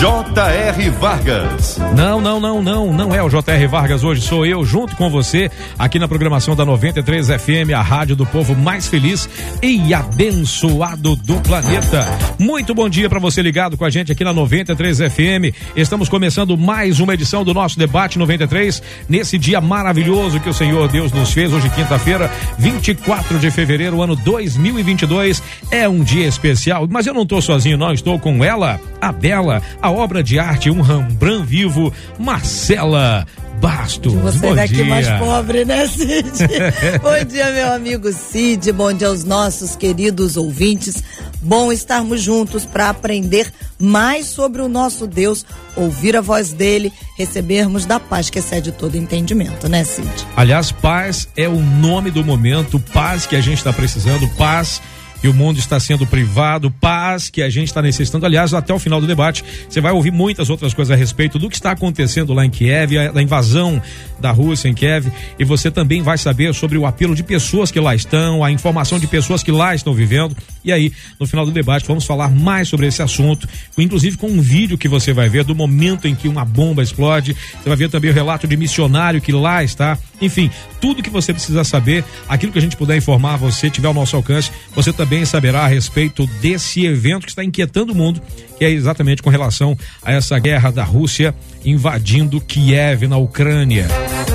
J.R. Vargas. Não, não, não, não, não é o J.R. Vargas hoje, sou eu junto com você aqui na programação da 93 FM, a rádio do povo mais feliz e abençoado do planeta. Muito bom dia para você ligado com a gente aqui na 93 FM. Estamos começando mais uma edição do nosso debate 93 nesse dia maravilhoso que o Senhor Deus nos fez hoje quinta-feira, 24 de fevereiro, ano 2022. É um dia especial, mas eu não estou sozinho, não, estou com ela, a Bela, a obra de arte, um Rembrandt vivo, Marcela Bastos. Você bom daqui dia. mais pobre, né, Cid? bom dia, meu amigo Cid. Bom dia aos nossos queridos ouvintes. Bom estarmos juntos para aprender mais sobre o nosso Deus, ouvir a voz dele, recebermos da paz que excede todo entendimento, né, Cid? Aliás, paz é o nome do momento, paz que a gente está precisando, paz que o mundo está sendo privado, paz que a gente está necessitando. Aliás, até o final do debate, você vai ouvir muitas outras coisas a respeito do que está acontecendo lá em Kiev, a, invasão da Rússia em Kiev, e você também vai saber sobre o apelo de pessoas que lá estão, a informação de pessoas que lá estão vivendo. E aí, no final do debate, vamos falar mais sobre esse assunto, inclusive com um vídeo que você vai ver do momento em que uma bomba explode. Você vai ver também o relato de missionário que lá está. Enfim, tudo que você precisa saber, aquilo que a gente puder informar você, tiver ao nosso alcance, você também saberá a respeito desse evento que está inquietando o mundo, que é exatamente com relação a essa guerra da Rússia invadindo Kiev na Ucrânia.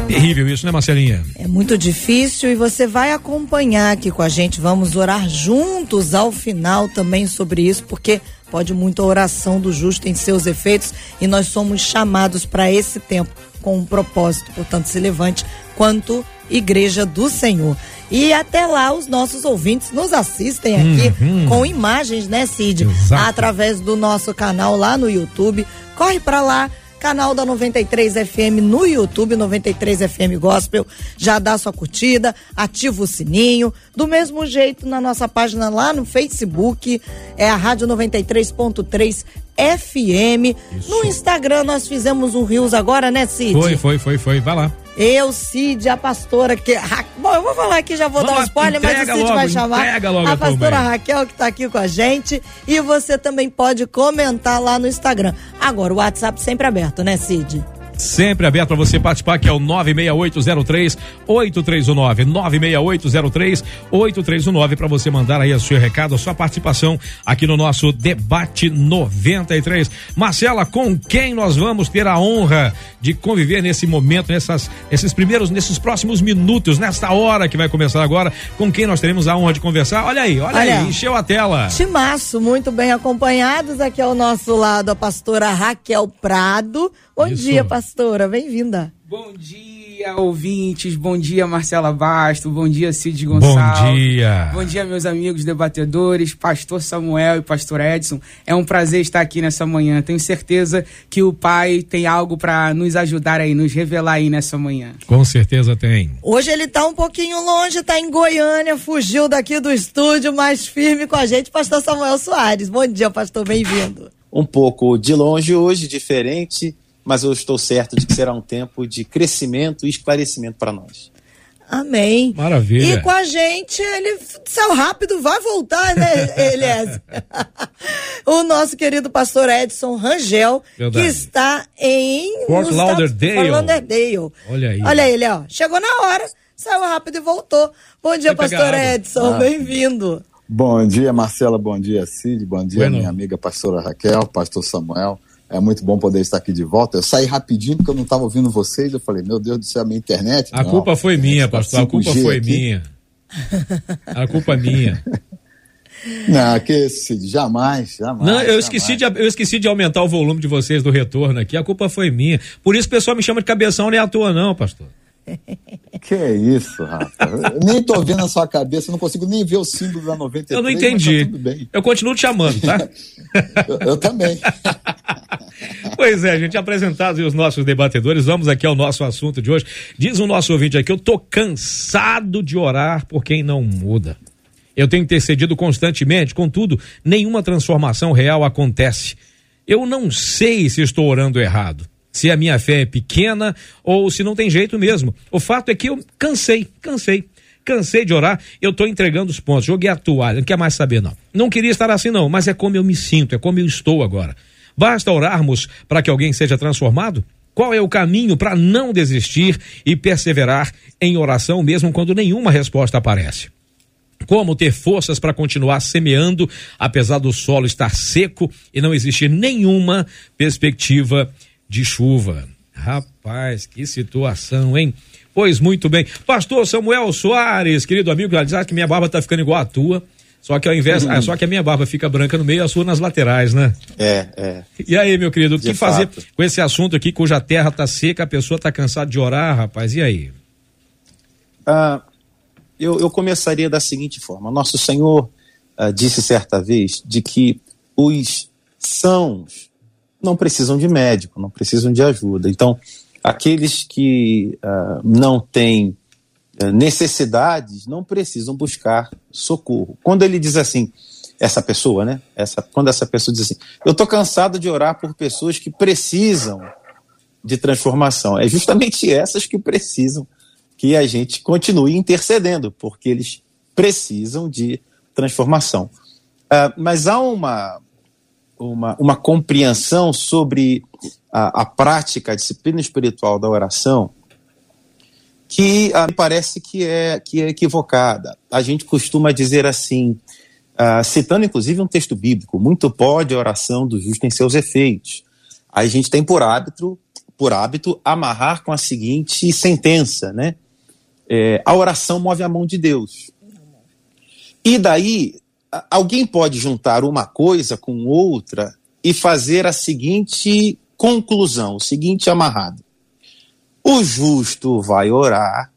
Terrível isso, né, Marcelinha? É muito difícil e você vai acompanhar aqui com a gente. Vamos orar juntos ao final também sobre isso, porque pode muito a oração do justo em seus efeitos e nós somos chamados para esse tempo com um propósito. Portanto, se levante quanto Igreja do Senhor. E até lá os nossos ouvintes nos assistem aqui uhum. com imagens, né, Cid? Exato. Através do nosso canal lá no YouTube. Corre para lá, canal da 93 FM no YouTube, 93 FM Gospel. Já dá sua curtida, ativa o sininho. Do mesmo jeito na nossa página lá no Facebook, é a Rádio 93.3 FM. Isso. No Instagram nós fizemos um Rios agora, né, Cid? Foi, foi, foi, foi. Vai lá. Eu, Cid, a pastora que. Bom, eu vou falar aqui, já vou Vamos dar um spoiler, mas o Cid logo, vai chamar. a pastora Raquel, que está aqui com a gente. E você também pode comentar lá no Instagram. Agora, o WhatsApp sempre aberto, né, Cid? Sempre aberto para você participar, que é o 96803 8319. 96803 8319 para você mandar aí o seu recado, a sua participação aqui no nosso debate 93. Marcela, com quem nós vamos ter a honra de conviver nesse momento, nessas, nesses primeiros, nesses próximos minutos, nesta hora que vai começar agora, com quem nós teremos a honra de conversar? Olha aí, olha, olha aí, encheu a tela. Timaço, muito bem acompanhados. Aqui ao nosso lado a pastora Raquel Prado. Bom Isso. dia, pastora. Bem-vinda. Bom dia, ouvintes. Bom dia, Marcela Basto. Bom dia, Cid Gonçalves. Bom dia. Bom dia, meus amigos debatedores, pastor Samuel e pastor Edson. É um prazer estar aqui nessa manhã. Tenho certeza que o Pai tem algo para nos ajudar aí, nos revelar aí nessa manhã. Com certeza tem. Hoje ele está um pouquinho longe, está em Goiânia, fugiu daqui do estúdio, mais firme com a gente, pastor Samuel Soares. Bom dia, pastor, bem-vindo. Um pouco de longe hoje, diferente mas eu estou certo de que será um tempo de crescimento e esclarecimento para nós. Amém. Maravilha. E com a gente, ele saiu rápido, vai voltar, né, Elias? o nosso querido pastor Edson Rangel, Verdade. que está em Fort Lauderdale. Fort Lauderdale. Olha aí. Olha ele, ó. Chegou na hora, saiu rápido e voltou. Bom dia, Foi pastor Edson. Ah. Bem-vindo. Bom dia, Marcela. Bom dia, Cid. Bom dia, bueno. minha amiga pastora Raquel, pastor Samuel. É muito bom poder estar aqui de volta. Eu saí rapidinho porque eu não estava ouvindo vocês. Eu falei, meu Deus do céu, a minha internet. A não, culpa foi minha, pastor. A culpa foi aqui. minha. A culpa é minha. Não, que Cid, jamais, jamais. Não, eu jamais. esqueci, de, eu esqueci de aumentar o volume de vocês do retorno aqui. A culpa foi minha. Por isso o pessoal me chama de cabeção, nem à toa, não, pastor. Que é isso, Rafa? Eu nem tô vendo a sua cabeça, não consigo nem ver o símbolo da 93. Eu não entendi. Tá eu continuo te chamando, tá? eu, eu, também. pois é, gente apresentados os nossos debatedores, vamos aqui ao nosso assunto de hoje. Diz o nosso ouvinte aqui, eu tô cansado de orar por quem não muda. Eu tenho intercedido constantemente, contudo, nenhuma transformação real acontece. Eu não sei se estou orando errado, se a minha fé é pequena ou se não tem jeito mesmo. O fato é que eu cansei, cansei. Cansei de orar, eu estou entregando os pontos, joguei a toalha, não quer mais saber não. Não queria estar assim não, mas é como eu me sinto, é como eu estou agora. Basta orarmos para que alguém seja transformado? Qual é o caminho para não desistir e perseverar em oração mesmo quando nenhuma resposta aparece? Como ter forças para continuar semeando, apesar do solo estar seco e não existir nenhuma perspectiva de chuva? Rapaz, que situação, hein? Pois muito bem. Pastor Samuel Soares, querido amigo, já diz que minha barba tá ficando igual a tua. Só que ao invés, uhum. só que a minha barba fica branca no meio e a sua nas laterais, né? É, é. E aí, meu querido, o que fazer com esse assunto aqui, cuja terra tá seca, a pessoa tá cansada de orar, rapaz, e aí? Ah, eu, eu começaria da seguinte forma: Nosso Senhor ah, disse certa vez de que os sãos não precisam de médico, não precisam de ajuda. Então, aqueles que ah, não têm eh, necessidades não precisam buscar socorro. Quando ele diz assim, essa pessoa, né? Essa, quando essa pessoa diz assim, eu estou cansado de orar por pessoas que precisam de transformação. É justamente essas que precisam que a gente continue intercedendo, porque eles precisam de transformação. Uh, mas há uma, uma, uma compreensão sobre a, a prática, a disciplina espiritual da oração que ah, me parece que é, que é equivocada. A gente costuma dizer assim, ah, citando inclusive um texto bíblico, muito pode a oração do justo em seus efeitos. Aí a gente tem por hábito, por hábito amarrar com a seguinte sentença, né? É, a oração move a mão de Deus. E daí, alguém pode juntar uma coisa com outra e fazer a seguinte conclusão, o seguinte amarrado. O justo vai orar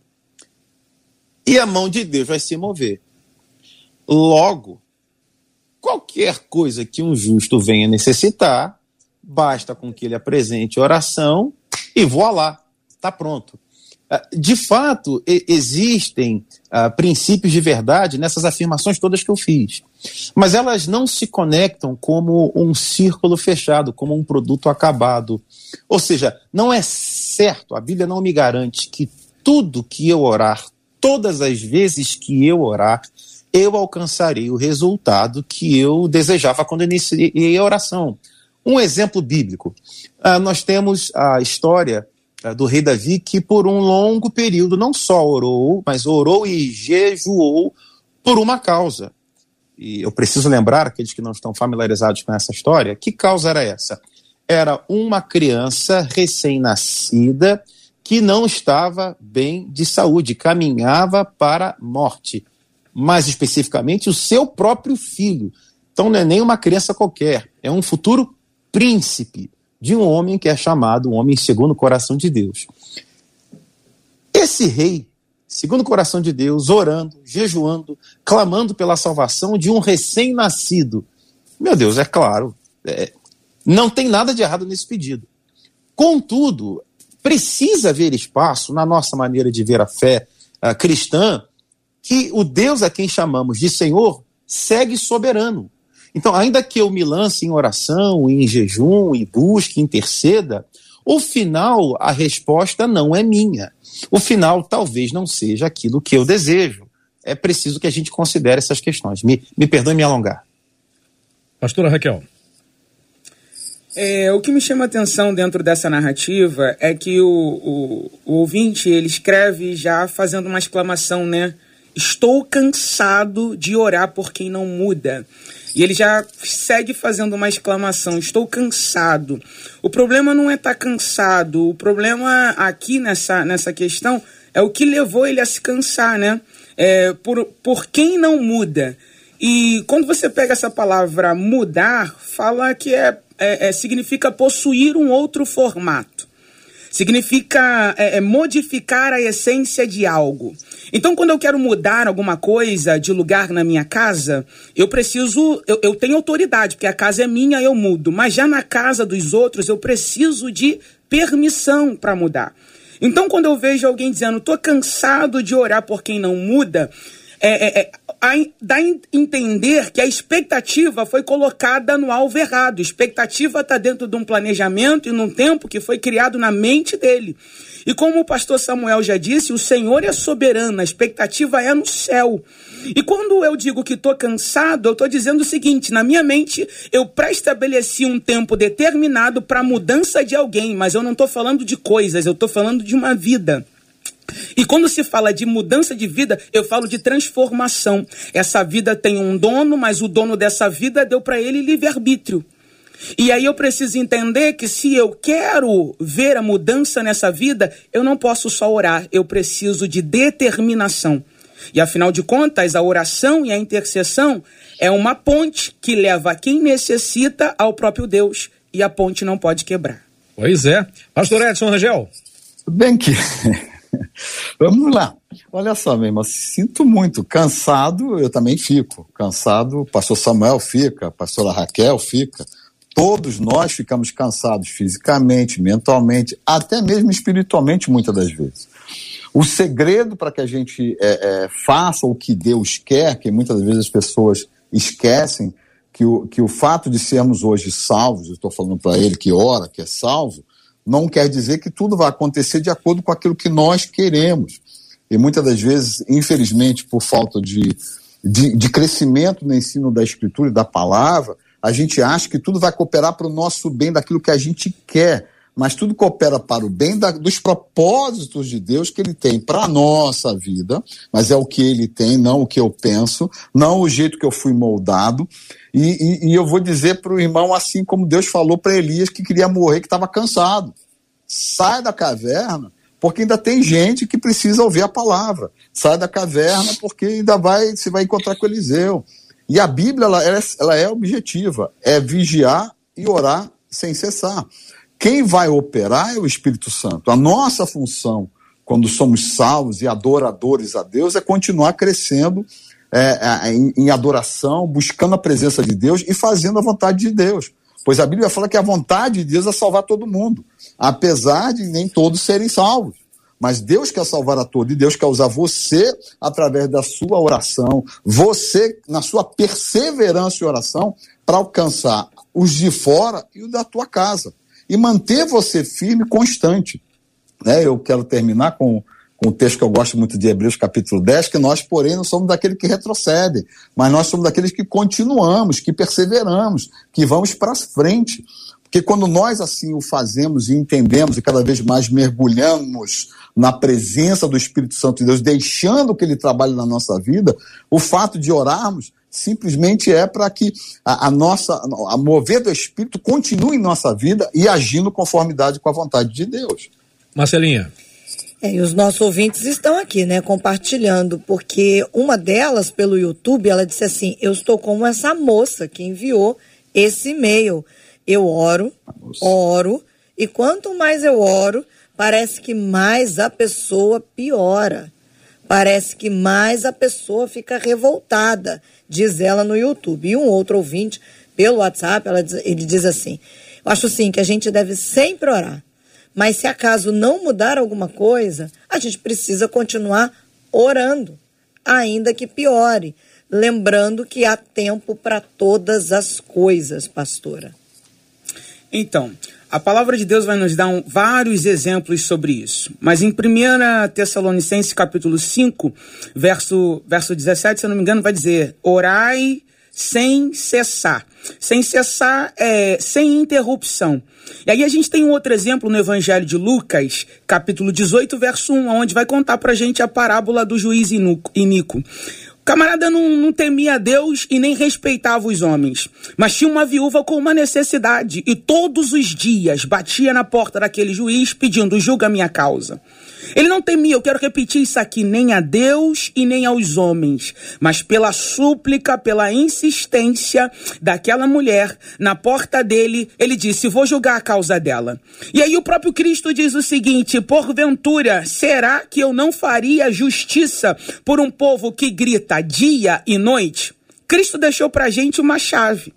e a mão de Deus vai se mover. Logo, qualquer coisa que um justo venha necessitar, basta com que ele apresente oração e voa lá, está pronto. Ah, de fato, existem uh, princípios de verdade nessas afirmações todas que eu fiz, mas elas não se conectam como um círculo fechado, como um produto acabado. Ou seja, não é certo, a Bíblia não me garante que tudo que eu orar, todas as vezes que eu orar, eu alcançarei o resultado que eu desejava quando iniciei a oração. Um exemplo bíblico. Uh, nós temos a história do rei Davi que, por um longo período, não só orou, mas orou e jejuou por uma causa. E eu preciso lembrar, aqueles que não estão familiarizados com essa história, que causa era essa? era uma criança recém-nascida que não estava bem de saúde, caminhava para a morte. Mais especificamente, o seu próprio filho. Então, não é nem uma criança qualquer, é um futuro príncipe de um homem que é chamado um homem segundo o coração de Deus. Esse rei, segundo o coração de Deus, orando, jejuando, clamando pela salvação de um recém-nascido. Meu Deus, é claro, é, não tem nada de errado nesse pedido. Contudo, precisa haver espaço na nossa maneira de ver a fé uh, cristã que o Deus a quem chamamos de Senhor segue soberano. Então, ainda que eu me lance em oração, em jejum, e busque, interceda, o final, a resposta não é minha. O final talvez não seja aquilo que eu desejo. É preciso que a gente considere essas questões. Me, me perdoe me alongar. Pastora Raquel. É, o que me chama atenção dentro dessa narrativa é que o, o, o, ouvinte ele escreve já fazendo uma exclamação, né? Estou cansado de orar por quem não muda. E ele já segue fazendo uma exclamação: Estou cansado. O problema não é estar tá cansado, o problema aqui nessa, nessa questão é o que levou ele a se cansar, né? É, por, por quem não muda. E quando você pega essa palavra mudar, fala que é é, é, significa possuir um outro formato. Significa é, é, modificar a essência de algo. Então, quando eu quero mudar alguma coisa de lugar na minha casa, eu preciso. Eu, eu tenho autoridade, porque a casa é minha, eu mudo. Mas já na casa dos outros, eu preciso de permissão para mudar. Então, quando eu vejo alguém dizendo, estou cansado de orar por quem não muda, é, é, dá a entender que a expectativa foi colocada no alvo errado. Expectativa está dentro de um planejamento e num tempo que foi criado na mente dele. E como o pastor Samuel já disse, o Senhor é soberano, a expectativa é no céu. E quando eu digo que estou cansado, eu estou dizendo o seguinte: na minha mente, eu pré-estabeleci um tempo determinado para a mudança de alguém, mas eu não estou falando de coisas, eu estou falando de uma vida. E quando se fala de mudança de vida, eu falo de transformação. Essa vida tem um dono, mas o dono dessa vida deu para ele livre-arbítrio. E aí eu preciso entender que se eu quero ver a mudança nessa vida, eu não posso só orar, eu preciso de determinação. E afinal de contas, a oração e a intercessão é uma ponte que leva quem necessita ao próprio Deus. E a ponte não pode quebrar. Pois é. Pastor Edson Rangel. Bem que. Vamos lá. Olha só, meu irmão, sinto muito. Cansado, eu também fico. Cansado, pastor Samuel fica, pastora Raquel fica. Todos nós ficamos cansados fisicamente, mentalmente, até mesmo espiritualmente, muitas das vezes. O segredo para que a gente é, é, faça o que Deus quer, que muitas vezes as pessoas esquecem, que o, que o fato de sermos hoje salvos, eu estou falando para ele que ora, que é salvo, não quer dizer que tudo vai acontecer de acordo com aquilo que nós queremos. E muitas das vezes, infelizmente, por falta de, de, de crescimento no ensino da Escritura e da palavra, a gente acha que tudo vai cooperar para o nosso bem, daquilo que a gente quer, mas tudo coopera para o bem da, dos propósitos de Deus que Ele tem para a nossa vida, mas é o que Ele tem, não o que eu penso, não o jeito que eu fui moldado. E, e, e eu vou dizer para o irmão, assim como Deus falou para Elias que queria morrer, que estava cansado. Sai da caverna, porque ainda tem gente que precisa ouvir a palavra. Sai da caverna, porque ainda vai, se vai encontrar com Eliseu. E a Bíblia ela é, ela é objetiva, é vigiar e orar sem cessar. Quem vai operar é o Espírito Santo. A nossa função, quando somos salvos e adoradores a Deus, é continuar crescendo é, é, em, em adoração, buscando a presença de Deus e fazendo a vontade de Deus. Pois a Bíblia fala que a vontade de Deus é salvar todo mundo, apesar de nem todos serem salvos. Mas Deus quer salvar a todos e Deus quer usar você através da sua oração, você na sua perseverança e oração para alcançar os de fora e o da tua casa e manter você firme constante. Né? Eu quero terminar com, com texto que eu gosto muito de Hebreus capítulo 10, que nós, porém, não somos daqueles que retrocedem, mas nós somos daqueles que continuamos, que perseveramos, que vamos para frente. Porque quando nós assim o fazemos e entendemos e cada vez mais mergulhamos na presença do Espírito Santo de Deus, deixando que ele trabalhe na nossa vida, o fato de orarmos simplesmente é para que a, a, nossa, a mover do Espírito continue em nossa vida e agindo conformidade com a vontade de Deus. Marcelinha. É, e os nossos ouvintes estão aqui, né, compartilhando, porque uma delas, pelo YouTube, ela disse assim: Eu estou como essa moça que enviou esse e-mail. Eu oro, oro, e quanto mais eu oro, parece que mais a pessoa piora. Parece que mais a pessoa fica revoltada, diz ela no YouTube. E um outro ouvinte, pelo WhatsApp, ela ele diz assim: Eu acho sim que a gente deve sempre orar. Mas se acaso não mudar alguma coisa, a gente precisa continuar orando, ainda que piore. Lembrando que há tempo para todas as coisas, pastora. Então, a palavra de Deus vai nos dar um, vários exemplos sobre isso. Mas em 1 Tessalonicenses capítulo 5, verso, verso 17, se eu não me engano, vai dizer: Orai sem cessar. Sem cessar, é, sem interrupção. E aí a gente tem um outro exemplo no Evangelho de Lucas, capítulo 18, verso 1, onde vai contar pra gente a parábola do juiz Inico camarada não, não temia Deus e nem respeitava os homens. Mas tinha uma viúva com uma necessidade e todos os dias batia na porta daquele juiz pedindo: julga minha causa. Ele não temia, eu quero repetir isso aqui, nem a Deus e nem aos homens, mas pela súplica, pela insistência daquela mulher na porta dele, ele disse: Vou julgar a causa dela. E aí o próprio Cristo diz o seguinte: Porventura, será que eu não faria justiça por um povo que grita dia e noite? Cristo deixou pra gente uma chave.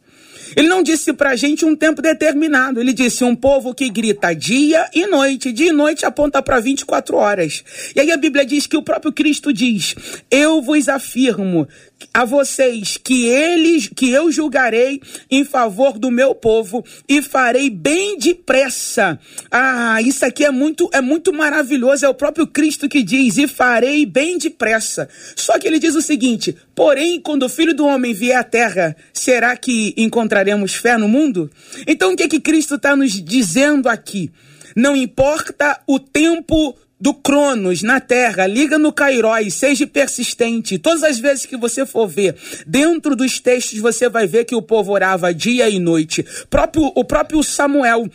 Ele não disse pra gente um tempo determinado. Ele disse um povo que grita dia e noite. Dia e noite aponta para 24 horas. E aí a Bíblia diz que o próprio Cristo diz: Eu vos afirmo a vocês que eles que eu julgarei em favor do meu povo e farei bem depressa. Ah, isso aqui é muito é muito maravilhoso, é o próprio Cristo que diz e farei bem depressa. Só que ele diz o seguinte: porém, quando o Filho do homem vier à terra, será que encontraremos fé no mundo? Então o que é que Cristo está nos dizendo aqui? Não importa o tempo do Cronos na Terra, liga no Cairóis, seja persistente. Todas as vezes que você for ver, dentro dos textos você vai ver que o povo orava dia e noite. Próprio, o próprio Samuel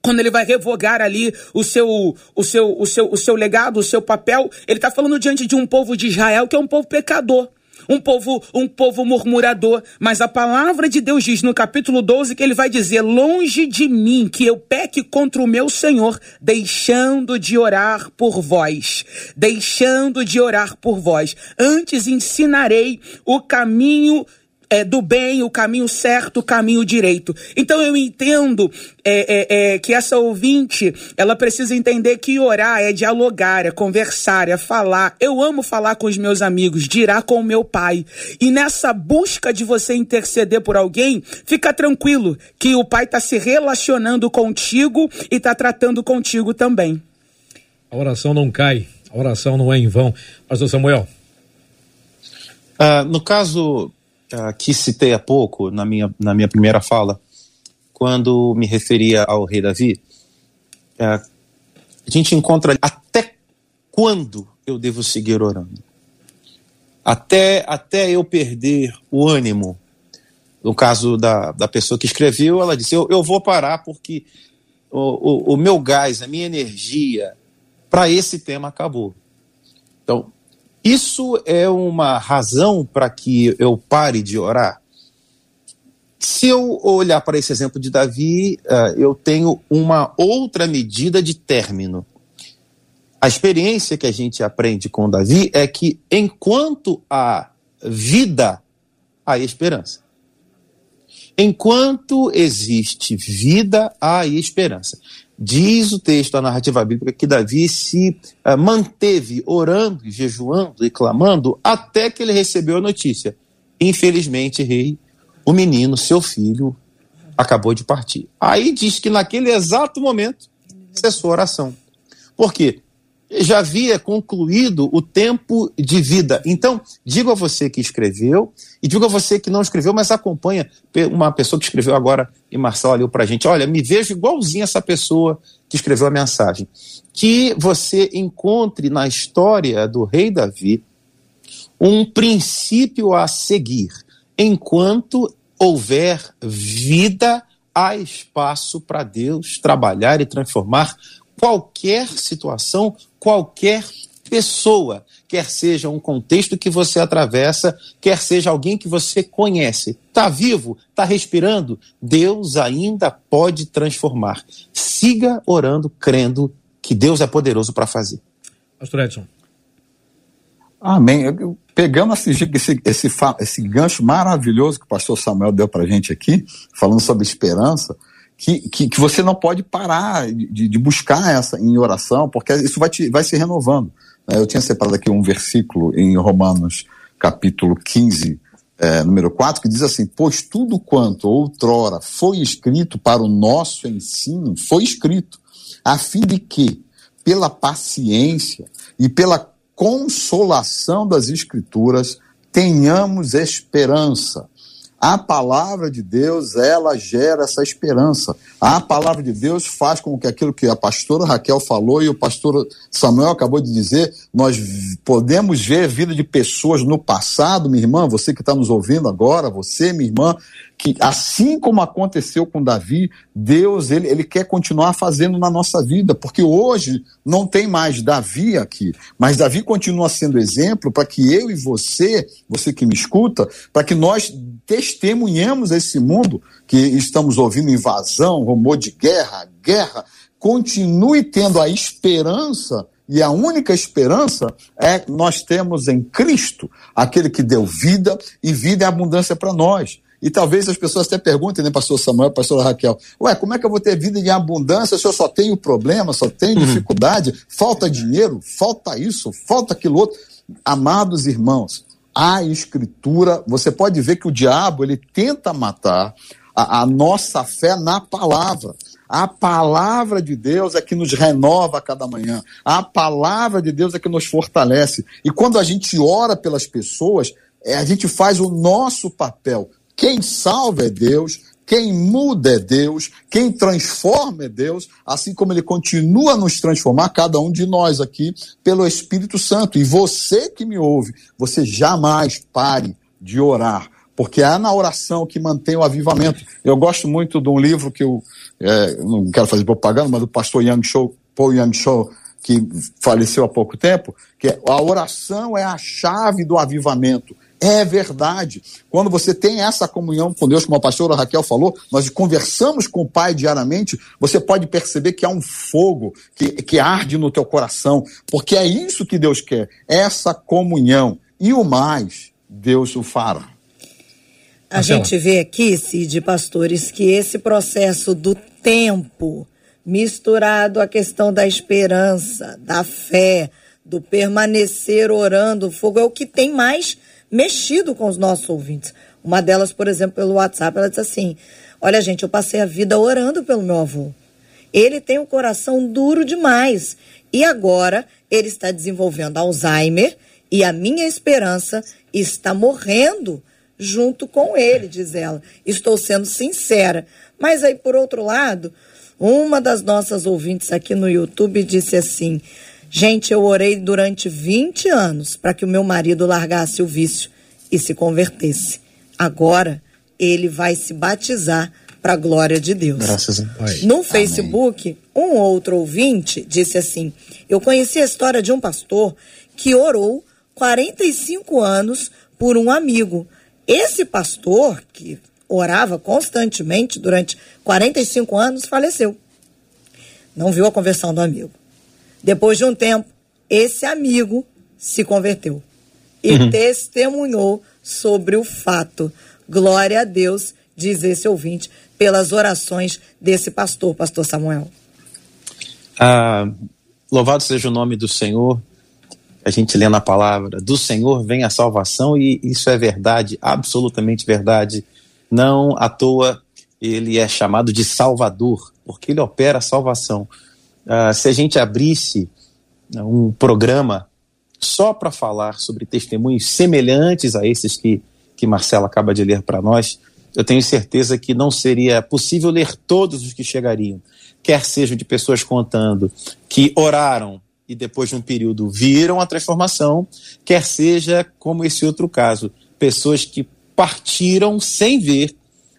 quando ele vai revogar ali o seu, o seu, o seu, o seu legado, o seu papel, ele está falando diante de um povo de Israel que é um povo pecador um povo, um povo murmurador, mas a palavra de Deus diz no capítulo 12 que ele vai dizer: "Longe de mim que eu peque contra o meu Senhor, deixando de orar por vós, deixando de orar por vós. Antes ensinarei o caminho é, do bem, o caminho certo, o caminho direito. Então eu entendo é, é, é, que essa ouvinte, ela precisa entender que orar é dialogar, é conversar, é falar. Eu amo falar com os meus amigos, dirá com o meu pai. E nessa busca de você interceder por alguém, fica tranquilo que o pai está se relacionando contigo e está tratando contigo também. A oração não cai, a oração não é em vão. Pastor Samuel. Uh, no caso que citei há pouco, na minha, na minha primeira fala, quando me referia ao rei Davi, uh, a gente encontra até quando eu devo seguir orando. Até, até eu perder o ânimo. No caso da, da pessoa que escreveu, ela disse: Eu, eu vou parar porque o, o, o meu gás, a minha energia para esse tema acabou. Então, isso é uma razão para que eu pare de orar? Se eu olhar para esse exemplo de Davi, uh, eu tenho uma outra medida de término. A experiência que a gente aprende com Davi é que enquanto há vida, há esperança. Enquanto existe vida, há esperança. Diz o texto, a narrativa bíblica, que Davi se uh, manteve orando, jejuando e clamando até que ele recebeu a notícia. Infelizmente, rei, o menino, seu filho, acabou de partir. Aí diz que naquele exato momento cessou a oração. Por quê? Já havia concluído o tempo de vida. Então, digo a você que escreveu, e digo a você que não escreveu, mas acompanha uma pessoa que escreveu agora, e Marcelo leu para a gente: olha, me vejo igualzinho essa pessoa que escreveu a mensagem. Que você encontre na história do rei Davi um princípio a seguir. Enquanto houver vida, há espaço para Deus trabalhar e transformar qualquer situação, qualquer pessoa, quer seja um contexto que você atravessa, quer seja alguém que você conhece. Está vivo? Está respirando? Deus ainda pode transformar. Siga orando, crendo que Deus é poderoso para fazer. Pastor Edson. Amém. Pegando esse, esse, esse, esse gancho maravilhoso que o pastor Samuel deu para a gente aqui, falando sobre esperança, que, que, que, você não pode parar de, de, buscar essa em oração, porque isso vai, te, vai se renovando. É, eu tinha separado aqui um versículo em Romanos, capítulo 15, é, número 4, que diz assim: Pois tudo quanto outrora foi escrito para o nosso ensino, foi escrito, a fim de que, pela paciência e pela consolação das Escrituras, tenhamos esperança. A palavra de Deus, ela gera essa esperança. A palavra de Deus faz com que aquilo que a pastora Raquel falou e o pastor Samuel acabou de dizer, nós podemos ver a vida de pessoas no passado, minha irmã, você que está nos ouvindo agora, você, minha irmã, que assim como aconteceu com Davi, Deus ele, ele quer continuar fazendo na nossa vida, porque hoje não tem mais Davi aqui, mas Davi continua sendo exemplo para que eu e você, você que me escuta, para que nós testemunhemos esse mundo que estamos ouvindo invasão, rumor de guerra, guerra, continue tendo a esperança e a única esperança é que nós temos em Cristo, aquele que deu vida e vida é abundância para nós. E talvez as pessoas até perguntem, né, pastor Samuel, pastor Raquel, ué, como é que eu vou ter vida em abundância se eu só tenho problema, só tenho uhum. dificuldade, falta dinheiro, falta isso, falta aquilo outro? Amados irmãos, a escritura, você pode ver que o diabo, ele tenta matar a, a nossa fé na palavra. A palavra de Deus é que nos renova a cada manhã. A palavra de Deus é que nos fortalece. E quando a gente ora pelas pessoas, é, a gente faz o nosso papel. Quem salva é Deus, quem muda é Deus, quem transforma é Deus, assim como ele continua a nos transformar, cada um de nós aqui, pelo Espírito Santo. E você que me ouve, você jamais pare de orar porque é na oração que mantém o avivamento. Eu gosto muito de um livro que eu é, não quero fazer propaganda, mas do pastor Yang Shou, Paul Yang que faleceu há pouco tempo, que é, a oração é a chave do avivamento. É verdade. Quando você tem essa comunhão com Deus, como a pastora Raquel falou, nós conversamos com o Pai diariamente, você pode perceber que há um fogo que, que arde no teu coração, porque é isso que Deus quer, essa comunhão. E o mais, Deus o fará. A gente vê aqui, Cid, pastores, que esse processo do tempo misturado à questão da esperança, da fé, do permanecer orando, o fogo é o que tem mais mexido com os nossos ouvintes. Uma delas, por exemplo, pelo WhatsApp, ela disse assim: Olha, gente, eu passei a vida orando pelo meu avô. Ele tem um coração duro demais. E agora ele está desenvolvendo Alzheimer e a minha esperança está morrendo junto com ele, diz ela. Estou sendo sincera. Mas aí, por outro lado, uma das nossas ouvintes aqui no YouTube disse assim: Gente, eu orei durante 20 anos para que o meu marido largasse o vício e se convertesse. Agora ele vai se batizar para a glória de Deus. Graças a Deus. No Facebook, Amém. um outro ouvinte disse assim: Eu conheci a história de um pastor que orou 45 anos por um amigo esse pastor, que orava constantemente durante 45 anos, faleceu. Não viu a conversão do amigo. Depois de um tempo, esse amigo se converteu e uhum. testemunhou sobre o fato. Glória a Deus, diz esse ouvinte, pelas orações desse pastor, pastor Samuel. Ah, louvado seja o nome do Senhor a gente lê na palavra, do Senhor vem a salvação, e isso é verdade, absolutamente verdade. Não à toa ele é chamado de Salvador, porque ele opera a salvação. Uh, se a gente abrisse um programa só para falar sobre testemunhos semelhantes a esses que, que Marcela acaba de ler para nós, eu tenho certeza que não seria possível ler todos os que chegariam, quer sejam de pessoas contando que oraram e depois de um período viram a transformação, quer seja como esse outro caso, pessoas que partiram sem ver,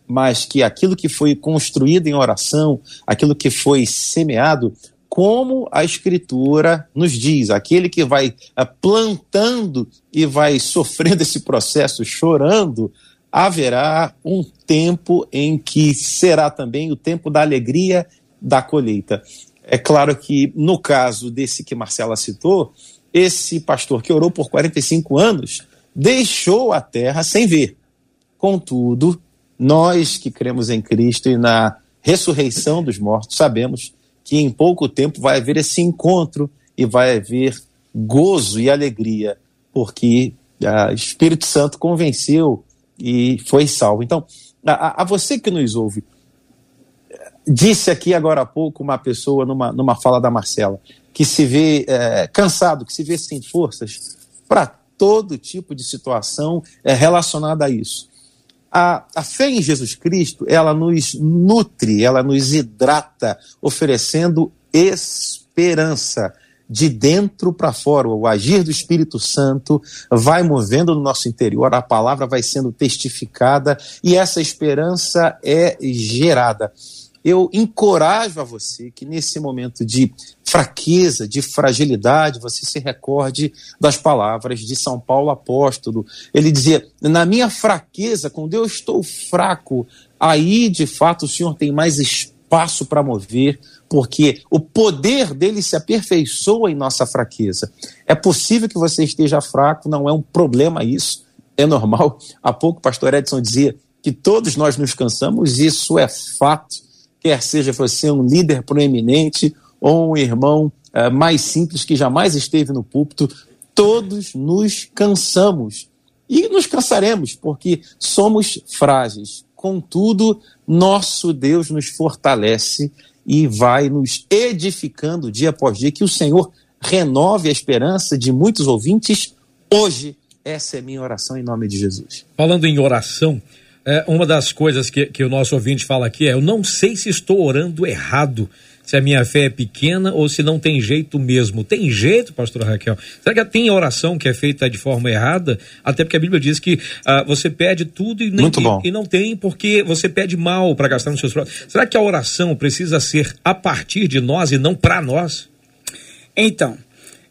mas que aquilo que foi construído em oração, aquilo que foi semeado, como a Escritura nos diz, aquele que vai eh, plantando e vai sofrendo esse processo, chorando, haverá um tempo em que será também o tempo da alegria da colheita. É claro que, no caso desse que Marcela citou, esse pastor que orou por 45 anos deixou a terra sem ver. Contudo, nós que cremos em Cristo e na ressurreição dos mortos, sabemos que em pouco tempo vai haver esse encontro e vai haver gozo e alegria, porque o Espírito Santo convenceu e foi salvo. Então, a, a você que nos ouve, Disse aqui agora há pouco uma pessoa, numa, numa fala da Marcela, que se vê é, cansado, que se vê sem forças para todo tipo de situação é, relacionada a isso. A, a fé em Jesus Cristo, ela nos nutre, ela nos hidrata, oferecendo esperança de dentro para fora. O agir do Espírito Santo vai movendo no nosso interior, a palavra vai sendo testificada e essa esperança é gerada eu encorajo a você que nesse momento de fraqueza, de fragilidade, você se recorde das palavras de São Paulo apóstolo. Ele dizia: Na minha fraqueza, quando eu estou fraco, aí de fato o Senhor tem mais espaço para mover, porque o poder dele se aperfeiçoa em nossa fraqueza. É possível que você esteja fraco, não é um problema isso, é normal. Há pouco o pastor Edson dizia: que todos nós nos cansamos, isso é fato, quer seja você um líder proeminente ou um irmão uh, mais simples que jamais esteve no púlpito, todos nos cansamos. E nos cansaremos, porque somos frágeis. Contudo, nosso Deus nos fortalece e vai nos edificando dia após dia. Que o Senhor renove a esperança de muitos ouvintes hoje. Essa é minha oração em nome de Jesus. Falando em oração, é, uma das coisas que, que o nosso ouvinte fala aqui é: eu não sei se estou orando errado se a minha fé é pequena ou se não tem jeito mesmo. Tem jeito, pastor Raquel? Será que tem oração que é feita de forma errada? Até porque a Bíblia diz que uh, você pede tudo e, nem, e, e, não tem porque você pede mal para gastar nos seus próprios. Será que a oração precisa ser a partir de nós e não para nós? Então,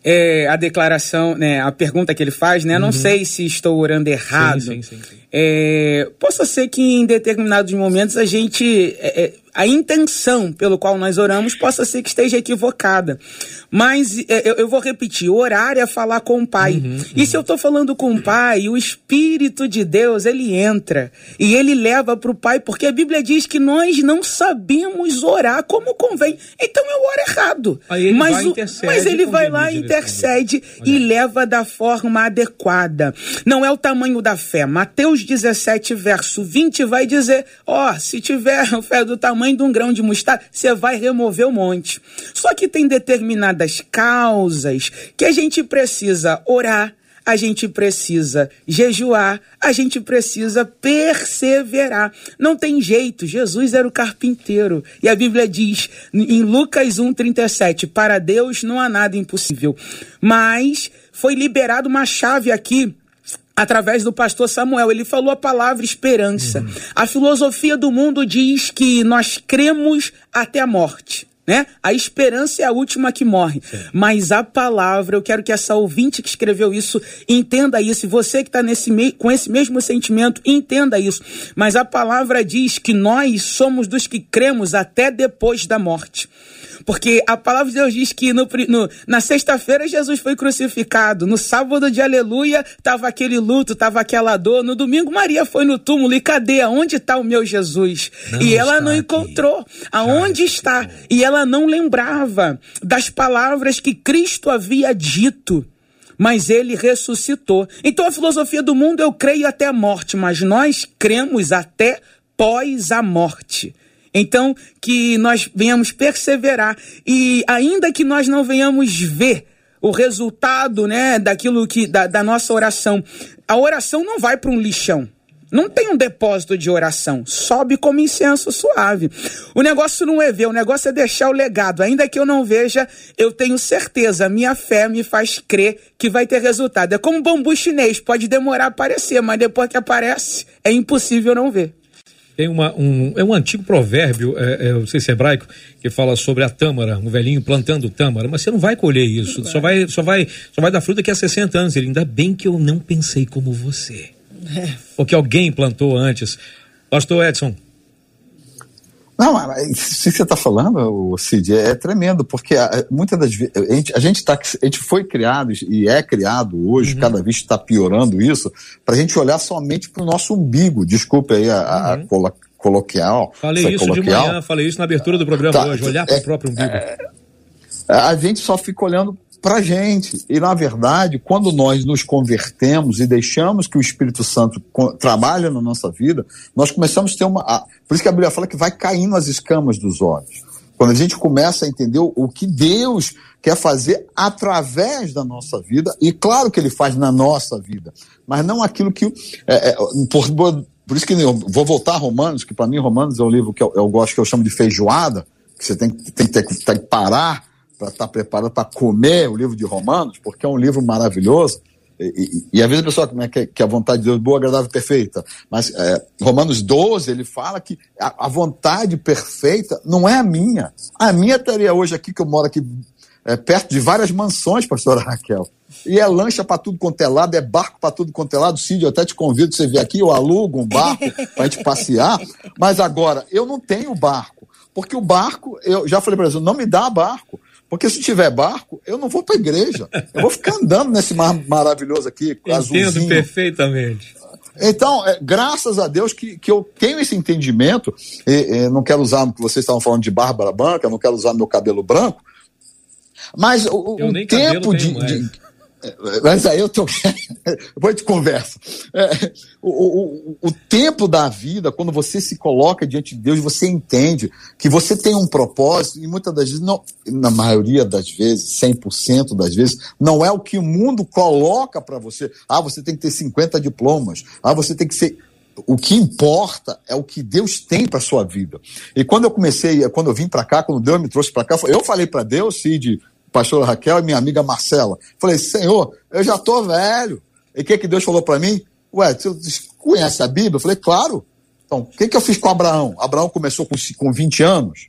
é, a declaração, né, a pergunta que ele faz, né? Uhum. Não sei se estou orando errado. Sim, sim, sim, é, possa ser que em determinados momentos a gente. É, é a intenção pelo qual nós oramos possa ser que esteja equivocada. Mas é, eu, eu vou repetir: orar é falar com o Pai. Uhum, uhum. E se eu estou falando com o Pai, o Espírito de Deus, ele entra e ele leva para o Pai, porque a Bíblia diz que nós não sabemos orar como convém. Então eu oro errado. Mas, o, mas ele vai lá, intercede e leva da forma adequada. Não é o tamanho da fé. Mateus 17, verso 20 vai dizer: ó, oh, se tiver fé do tamanho tamanho de um grão de mostarda, você vai remover o monte. Só que tem determinadas causas que a gente precisa orar, a gente precisa jejuar, a gente precisa perseverar. Não tem jeito, Jesus era o carpinteiro. E a Bíblia diz em Lucas 1:37, para Deus não há nada impossível. Mas foi liberado uma chave aqui através do pastor Samuel. Ele falou a palavra esperança. Uhum. A filosofia do mundo diz que nós cremos até a morte. Né? A esperança é a última que morre. Sim. Mas a palavra, eu quero que essa ouvinte que escreveu isso entenda isso. E você que está com esse mesmo sentimento, entenda isso. Mas a palavra diz que nós somos dos que cremos até depois da morte. Porque a palavra de Deus diz que no, no, na sexta-feira Jesus foi crucificado, no sábado de aleluia estava aquele luto, estava aquela dor, no domingo Maria foi no túmulo e cadê? Aonde está o meu Jesus? Não e ela não aqui. encontrou. Aonde está? E ela não lembrava das palavras que Cristo havia dito mas ele ressuscitou. Então a filosofia do mundo eu creio até a morte, mas nós cremos até pós a morte. Então, que nós venhamos perseverar e ainda que nós não venhamos ver o resultado, né, daquilo que da, da nossa oração, a oração não vai para um lixão. Não tem um depósito de oração, sobe como incenso suave. O negócio não é ver, o negócio é deixar o legado. Ainda que eu não veja, eu tenho certeza, minha fé me faz crer que vai ter resultado. É como bambu chinês, pode demorar a aparecer, mas depois que aparece, é impossível não ver. Tem uma, um, é um antigo provérbio, é, é, não sei se é hebraico, que fala sobre a tâmara, um velhinho plantando tâmara, mas você não vai colher isso, só vai, só vai, só vai dar fruta daqui a 60 anos. Ele, ainda bem que eu não pensei como você. É. Ou que alguém plantou antes. Pastor Edson, não, se você está falando, Cid, é, é, tremendo, porque muitas das vezes a gente, a gente, tá, a gente foi criado e é criado hoje, uhum. cada vez está piorando isso, para a gente olhar somente para o nosso umbigo. Desculpe aí a, uhum. a colo, coloquial. Falei isso coloquial. de manhã, falei isso na abertura do programa tá, hoje, olhar para o é, próprio umbigo. É, a gente só fica olhando para gente. E, na verdade, quando nós nos convertemos e deixamos que o Espírito Santo trabalhe na nossa vida, nós começamos a ter uma. Por isso que a Bíblia fala que vai caindo as escamas dos olhos. Quando a gente começa a entender o que Deus quer fazer através da nossa vida, e claro que Ele faz na nossa vida, mas não aquilo que. É, é, por, por isso que eu vou voltar a Romanos, que para mim Romanos é um livro que eu, eu gosto, que eu chamo de feijoada, que você tem, tem, tem, tem que parar para estar tá preparado para comer o livro de Romanos, porque é um livro maravilhoso. E, e, e às vezes a pessoa né, quer, quer a vontade de Deus boa, agradável perfeita. Mas é, Romanos 12, ele fala que a, a, vontade perfeita não é a minha. A minha estaria hoje aqui, que eu moro aqui é, perto de várias mansões, pastora Raquel. E é lancha para tudo quanto é lado, é barco para tudo quanto é lado. Cid, eu até te convido, você vir aqui, eu alugo um barco para gente passear. Mas agora, eu não tenho barco. Porque o barco, eu já falei para você, não me dá barco. Porque se tiver barco, eu não vou para a igreja. Eu vou ficar andando nesse mar maravilhoso aqui, Entendo azulzinho. perfeitamente. Então, é, graças a Deus que, que eu tenho esse entendimento, e, e não quero usar, vocês estavam falando de Bárbara Branca, não quero usar meu cabelo branco, mas o, o tempo de, de, mas aí eu tô. Depois de conversa. É, o, o, o, tempo da vida, quando você se coloca diante de Deus, você entende que você tem um propósito, e muitas das vezes, não, na maioria das vezes, 100% das vezes, não é o que o mundo coloca para você. Ah, você tem que ter 50 diplomas. Ah, você tem que ser. O que importa é o que Deus tem para sua vida. E quando eu comecei, quando eu vim para cá, quando Deus me trouxe para cá, eu falei para Deus, Cid, pastora Raquel e minha amiga Marcela. Falei, Senhor, eu já tô velho. E o que, que Deus falou para mim? Ué, você conhece a Bíblia? Eu falei, claro. Então, o que, que eu fiz com Abraão? Abraão começou com, com 20 anos.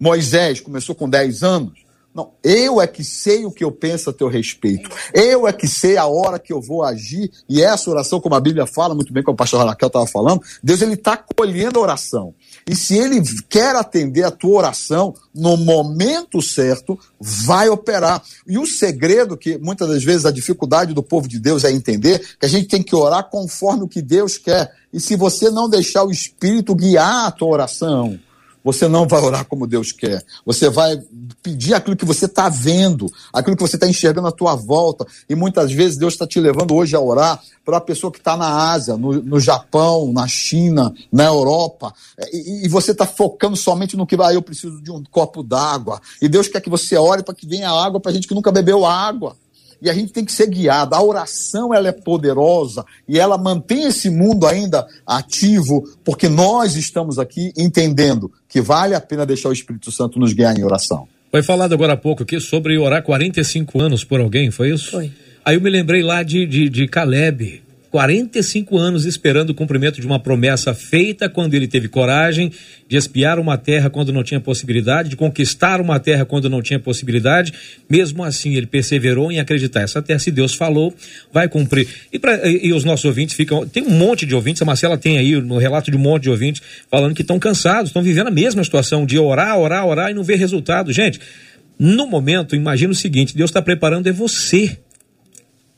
Moisés começou com 10 anos. Não, eu é que sei o que eu penso a teu respeito. Eu é que sei a hora que eu vou agir. E essa oração, como a Bíblia fala muito bem, como o pastor Raquel estava falando, Deus ele está colhendo a oração. E se ele quer atender a tua oração no momento certo, vai operar. E o segredo, que muitas das vezes a dificuldade do povo de Deus é entender, que a gente tem que orar conforme o que Deus quer. E se você não deixar o Espírito guiar a tua oração, você não vai orar como Deus quer. Você vai pedir aquilo que você está vendo, aquilo que você está enxergando à tua volta. E muitas vezes Deus está te levando hoje a orar para a pessoa que está na Ásia, no, no, Japão, na China, na Europa. E, e você está focando somente no que vai, ah, eu preciso de um copo d'água. E Deus quer que você ore para que venha água para gente que nunca bebeu água e a gente tem que ser guiado. A oração ela é poderosa e ela mantém esse mundo ainda ativo, porque nós estamos aqui entendendo que vale a pena deixar o Espírito Santo nos guiar em oração. Foi falado agora há pouco aqui sobre orar 45 anos por alguém, foi isso? Foi. Aí eu me lembrei lá de, de, de Caleb. 45 anos esperando o cumprimento de uma promessa feita quando ele teve coragem de espiar uma terra quando não tinha possibilidade, de conquistar uma terra quando não tinha possibilidade. Mesmo assim, ele perseverou em acreditar. Essa terra, se Deus falou, vai cumprir. E, pra, e, os nossos ouvintes ficam. Tem um monte de ouvintes, a Marcela tem aí no relato de um monte de ouvintes falando que estão cansados, estão vivendo a mesma situação de orar, orar, orar e não ver resultado. Gente, no momento, imagina o seguinte: Deus está preparando é você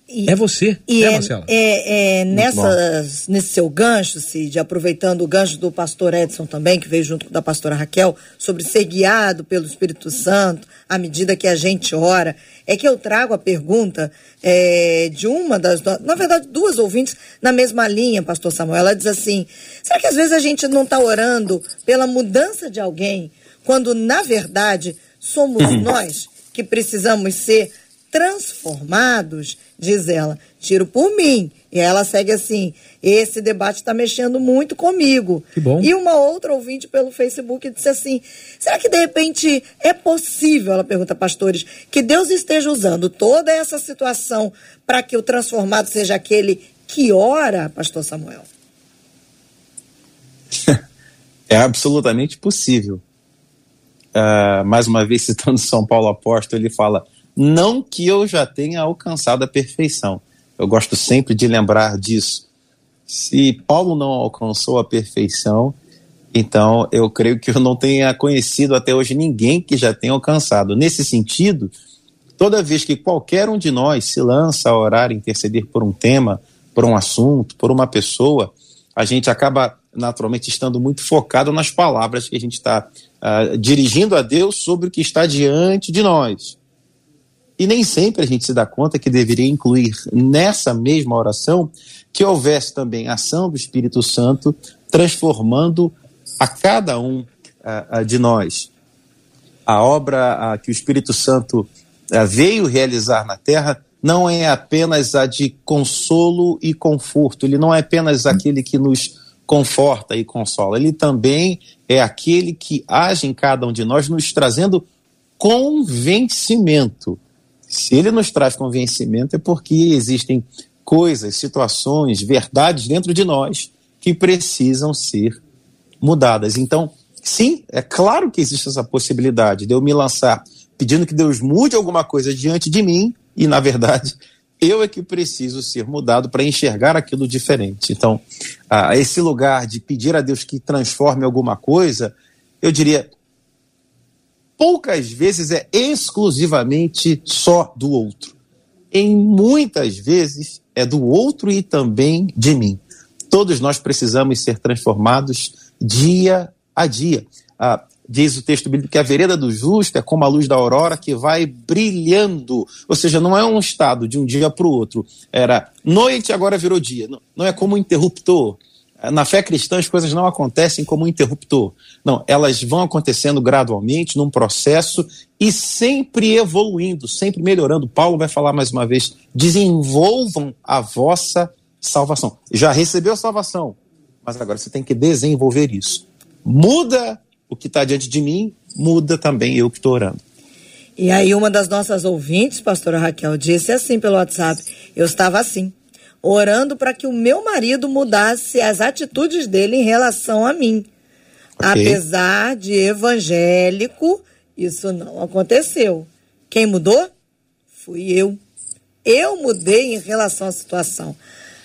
e, é você, e né, Marcela? É, é nessas, nesse seu gancho, Cid, aproveitando o gancho do pastor Edson também, que veio junto da pastora Raquel, sobre ser guiado pelo Espírito Santo à medida que a gente ora, é que eu trago a pergunta é, de uma das, na verdade, duas ouvintes na mesma linha, pastor Samuel. Ela diz assim: será que às vezes a gente não está orando pela mudança de alguém, quando na verdade somos nós que precisamos ser transformados, diz ela. Tiro por mim. E ela segue assim: esse debate está mexendo muito comigo. Que bom. E uma outra ouvinte pelo Facebook disse assim: será que de repente é possível, ela pergunta, pastores, que Deus esteja usando toda essa situação para que o transformado seja aquele que ora, pastor Samuel? É absolutamente possível. Uh, mais uma vez, citando São Paulo Apóstolo, ele fala: não que eu já tenha alcançado a perfeição. Eu gosto sempre de lembrar disso. Se Paulo não alcançou a perfeição, então eu creio que eu não tenha conhecido até hoje ninguém que já tenha alcançado. Nesse sentido, toda vez que qualquer um de nós se lança a orar, interceder por um tema, por um assunto, por uma pessoa, a gente acaba naturalmente estando muito focado nas palavras que a gente está uh, dirigindo a Deus sobre o que está diante de nós. E nem sempre a gente se dá conta que deveria incluir nessa mesma oração que houvesse também ação do Espírito Santo transformando a cada um uh, uh, de nós. A obra uh, que o Espírito Santo veio realizar na terra não é apenas a de consolo e conforto, ele não é apenas aquele que nos conforta e consola, ele também é aquele que age em cada um de nós, nos trazendo convencimento se ele nos traz convencimento, é porque existem coisas, situações, verdades dentro de nós que precisam ser mudadas. Então, sim, é claro que existe essa possibilidade de eu me lançar pedindo que Deus mude alguma coisa diante de mim e, na verdade, eu é que preciso ser mudado para enxergar aquilo diferente. Então, a esse lugar de pedir a Deus que transforme alguma coisa, eu diria, poucas vezes é exclusivamente só do outro. Em muitas vezes é do outro e também de mim. todos nós precisamos ser transformados dia a dia. Ah, diz o texto bíblico que a vereda do justo é como a luz da aurora que vai brilhando. Ou seja, não é um estado de um dia para o outro. Era noite, agora virou dia. Não é como um interruptor. Na fé cristã, as coisas não acontecem como um interruptor. Não, elas vão acontecendo gradualmente, num processo e sempre evoluindo, sempre melhorando. Paulo vai falar mais uma vez: desenvolvam a vossa salvação. Já recebeu salvação, mas agora você tem que desenvolver isso. Muda o que está diante de mim, muda também eu que estou orando. E aí, uma das nossas ouvintes, pastora Raquel, disse assim pelo WhatsApp: eu estava assim orando para que o meu marido mudasse as atitudes dele em relação a mim. Okay. Apesar de evangélico, isso não aconteceu. Quem mudou? Fui eu. Eu mudei em relação à situação.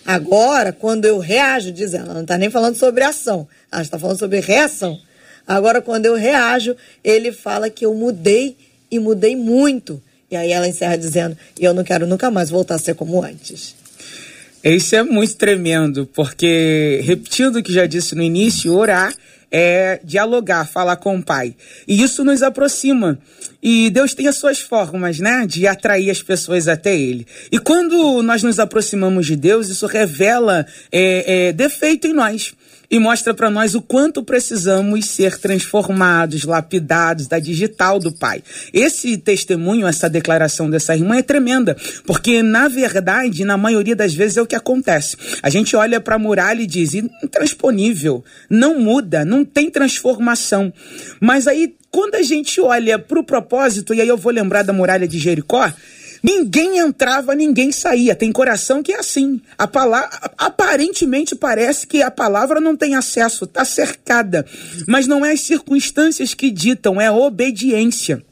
Agora, quando eu reajo, diz ela, não está nem falando sobre ação, ela está falando sobre reação. Agora, quando eu reajo, ele fala que eu mudei e mudei muito. E aí ela encerra dizendo: eu não quero nunca mais voltar a ser como antes. Isso é muito tremendo, porque, repetindo o que já disse no início, orar é dialogar, falar com o Pai. E isso nos aproxima. E Deus tem as suas formas, né, de atrair as pessoas até Ele. E quando nós nos aproximamos de Deus, isso revela é, é, defeito em nós e mostra para nós o quanto precisamos ser transformados, lapidados da digital do Pai. Esse testemunho, essa declaração dessa irmã é tremenda, porque na verdade, na maioria das vezes é o que acontece. A gente olha para a muralha e diz: intransponível, não muda, não tem transformação. Mas aí quando a gente olha para o propósito, e aí eu vou lembrar da muralha de Jericó, Ninguém entrava, ninguém saía. Tem coração que é assim. A palavra, aparentemente parece que a palavra não tem acesso, está cercada. Mas não é as circunstâncias que ditam, é a obediência.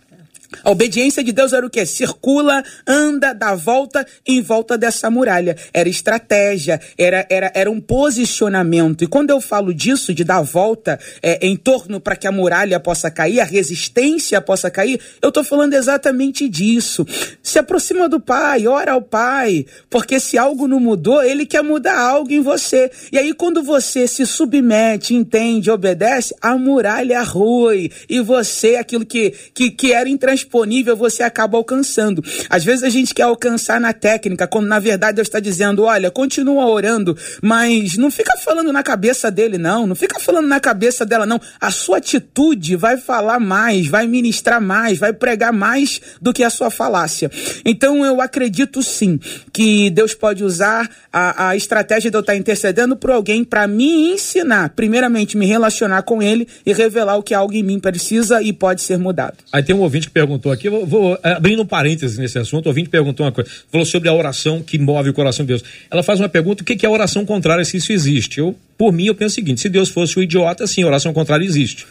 A obediência de Deus era o quê? Circula, anda, dá volta em volta dessa muralha. Era estratégia, era, era, era um posicionamento. E quando eu falo disso, de dar volta é, em torno para que a muralha possa cair, a resistência possa cair, eu estou falando exatamente disso. Se aproxima do Pai, ora ao Pai, porque se algo não mudou, Ele quer mudar algo em você. E aí, quando você se submete, entende, obedece, a muralha rui. E você, aquilo que, que, que era intransponível, disponível, você acaba alcançando. Às vezes a gente quer alcançar na técnica, quando na verdade Deus está dizendo: olha, continua orando, mas não fica falando na cabeça dele, não. Não fica falando na cabeça dela, não. A sua atitude vai falar mais, vai ministrar mais, vai pregar mais do que a sua falácia. Então eu acredito sim que Deus pode usar a, a estratégia de eu estar intercedendo por alguém para me ensinar, primeiramente, me relacionar com ele e revelar o que algo em mim precisa e pode ser mudado. Aí tem um ouvinte que pergunta perguntou aqui, vou, vou é, abrindo um parênteses nesse assunto, o ouvinte perguntou uma coisa, falou sobre a oração que move o coração de Deus. Ela faz uma pergunta, o que é a oração contrária, se isso existe? Eu, por mim, eu penso o seguinte, se Deus fosse o um idiota, sim, a oração contrária existe.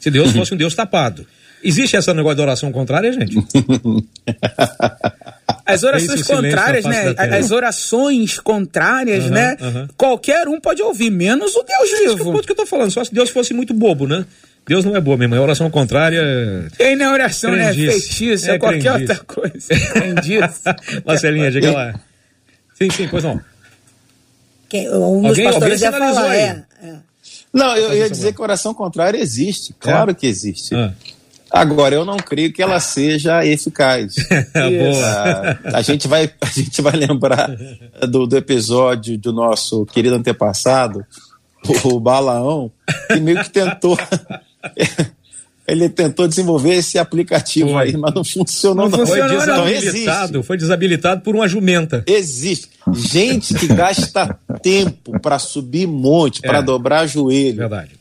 Se Deus fosse um Deus tapado. Existe esse negócio de oração contrária, gente? As orações contrárias, né? As orações contrárias, uhum, né? Uhum. Qualquer um pode ouvir, menos o Deus vivo. Isso que, é que eu tô falando, só se Deus fosse muito bobo, né? Deus não é boa mesmo, é oração contrária. Tem na oração, né? Feitiço, é, é qualquer outra coisa. Crendice. Marcelinha, diga lá. Sim, sim, pois não. Quem, um dos alguém, pastores ia falar, é, é. Não, eu ia dizer que oração contrária existe. Claro é? que existe. Ah. Agora, eu não creio que ela seja eficaz. Boa. A, a, gente vai, a gente vai lembrar do, do episódio do nosso querido antepassado, o Balaão, que meio que tentou ele tentou desenvolver esse aplicativo foi. aí, mas não funcionou. Não, não. Foi, desabilitado, foi desabilitado por uma jumenta. Existe. Gente que gasta tempo para subir monte, para é. dobrar joelho. Verdade.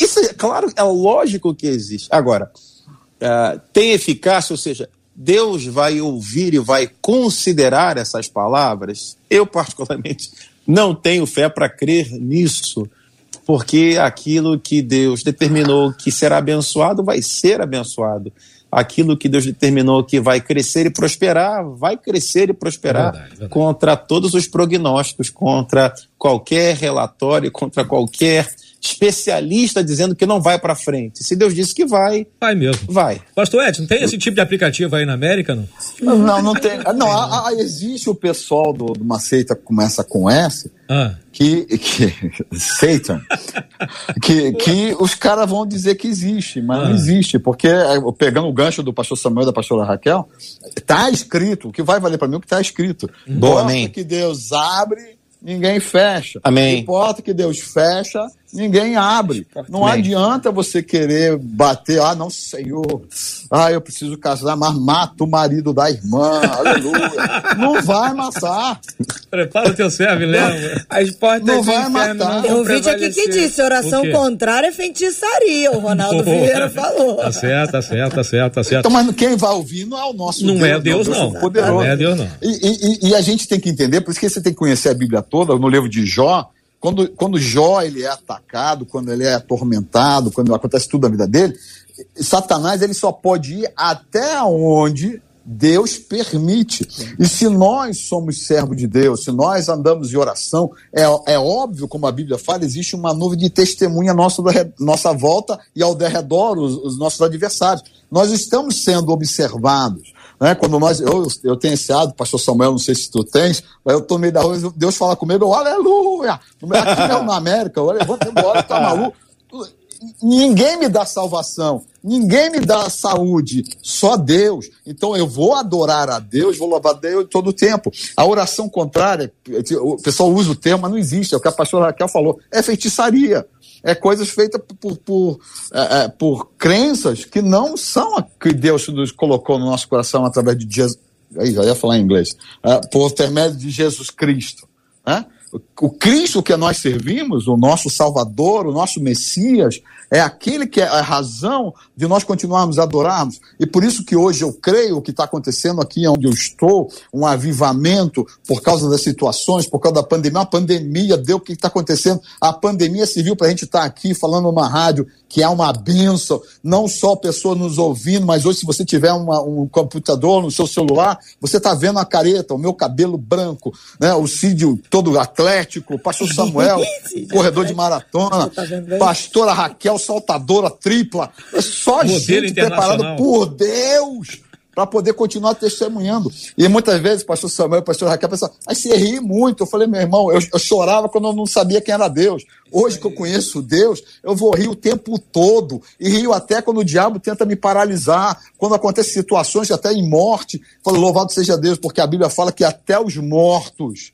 Isso é claro, é lógico que existe. Agora, uh, tem eficácia, ou seja, Deus vai ouvir e vai considerar essas palavras? Eu, particularmente, não tenho fé para crer nisso porque aquilo que Deus determinou que será abençoado vai ser abençoado. Aquilo que Deus determinou que vai crescer e prosperar, vai crescer e prosperar verdade, verdade. contra todos os prognósticos, contra qualquer relatório, contra qualquer especialista dizendo que não vai para frente. Se Deus disse que vai, vai mesmo. Vai. Pastor Edson, tem esse tipo de aplicativo aí na América, não? Não, não tem. Não, a, a, existe o pessoal do, de uma seita que começa com S, Ah. Que, que Satan, que, que os caras vão dizer que existe, mas Ah. não existe, porque é, pegando o gancho do pastor Samuel e da pastora Raquel, tá escrito, o que vai valer para mim é o que tá escrito. Boa, Porta amém. que Deus abre, ninguém fecha. Amém. E porta que Deus fecha, ninguém abre. Não adianta você querer bater, ah, não, Senhor, ah, eu preciso casar, mas mata o marido da irmã, aleluia. não vai matar. Prepara o teu servo e leva. As portas Não vai matar. não Tem um vídeo aqui que disse: oração contrária é feitiçaria. O Ronaldo Vieira falou. Tá certo, tá certo, tá certo, tá certo. Então, mas quem vai ouvir não é o nosso Não Deus. é Deus, não. Poderoso. Não é Deus, não. E, e- e a gente tem que entender, por isso que você tem que conhecer a Bíblia toda, no livro de Jó, quando, quando Jó ele é atacado, quando ele é atormentado, quando acontece tudo na vida dele, Satanás ele só pode ir até onde Deus permite. E se nós somos servos de Deus, se nós andamos em oração, é, é óbvio, como a Bíblia fala, existe uma nuvem de testemunha à nossa, nossa volta e ao derredor os, os nossos adversários. Nós estamos sendo observados. Né? Quando nós, eu, eu tenho esse hábito, pastor Samuel, não sei se tu tens, eu tô meio da rua, Deus fala comigo, aleluia! Aqui mesmo na América, eu levanto embora, tá maluco? Ninguém me dá salvação, ninguém me dá saúde, só Deus. Então eu vou adorar a Deus, vou louvar a Deus todo o tempo. A oração contrária, o pessoal usa o termo, mas não existe, é o que a pastora Raquel falou, é feitiçaria. É coisas feitas por, por, é, é, por crenças que não são a que Deus nos colocou no nosso coração através de Jesus. Aí já ia falar em inglês. É, por intermédio de Jesus Cristo. Né? O Cristo que nós servimos, o nosso Salvador, o nosso Messias, é aquele que é a razão de nós continuarmos a adorarmos. E por isso que hoje eu creio que está acontecendo aqui onde eu estou, um avivamento por causa das situações, por causa da pandemia. A pandemia deu o que está acontecendo. A pandemia serviu para a gente estar tá aqui falando numa rádio que é uma benção, não só pessoas nos ouvindo, mas hoje, se você tiver uma, um computador no seu celular, você está vendo a careta, o meu cabelo branco, né? o Cídio todo atlético, o pastor Samuel, corredor de maratona, pastora Raquel, saltadora tripla. É só Modelo gente preparada por Deus para poder continuar testemunhando. E muitas vezes, pastor Samuel e pastor Raquel pensam, aí você ri muito. Eu falei, meu irmão, eu, eu chorava quando eu não sabia quem era Deus. Hoje que eu conheço Deus, eu vou rir o tempo todo. E rio até quando o diabo tenta me paralisar, quando acontecem situações até em morte. Falo, louvado seja Deus, porque a Bíblia fala que até os mortos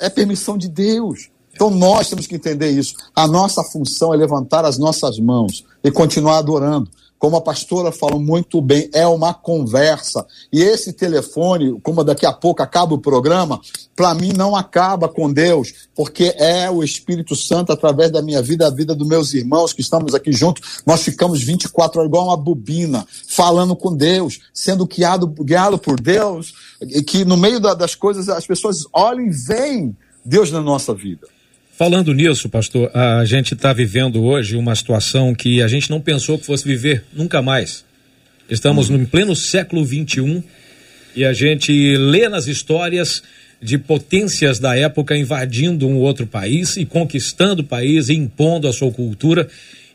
é permissão de Deus. Então nós temos que entender isso. A nossa função é levantar as nossas mãos e continuar adorando. Como a pastora falou muito bem, é uma conversa. E esse telefone, como daqui a pouco acaba o programa, para mim não acaba com Deus, porque é o Espírito Santo através da minha vida, a vida dos meus irmãos que estamos aqui juntos. Nós ficamos 24 horas igual uma bobina, falando com Deus, sendo guiado, guiado por Deus, e que no meio da, das coisas as pessoas olham e veem Deus na nossa vida. Falando nisso, pastor, a gente está vivendo hoje uma situação que a gente não pensou que fosse viver nunca mais. Estamos no pleno século XXI e a gente lê nas histórias de potências da época invadindo um outro país e conquistando o país e impondo a sua cultura.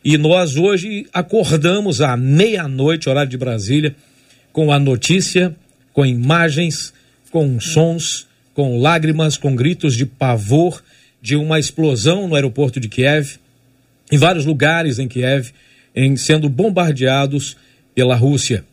E nós hoje acordamos à meia-noite, horário de Brasília, com a notícia, com imagens, com sons, com lágrimas, com gritos de pavor de uma explosão no aeroporto de Kiev, em vários lugares em Kiev, em sendo bombardeados pela Rússia.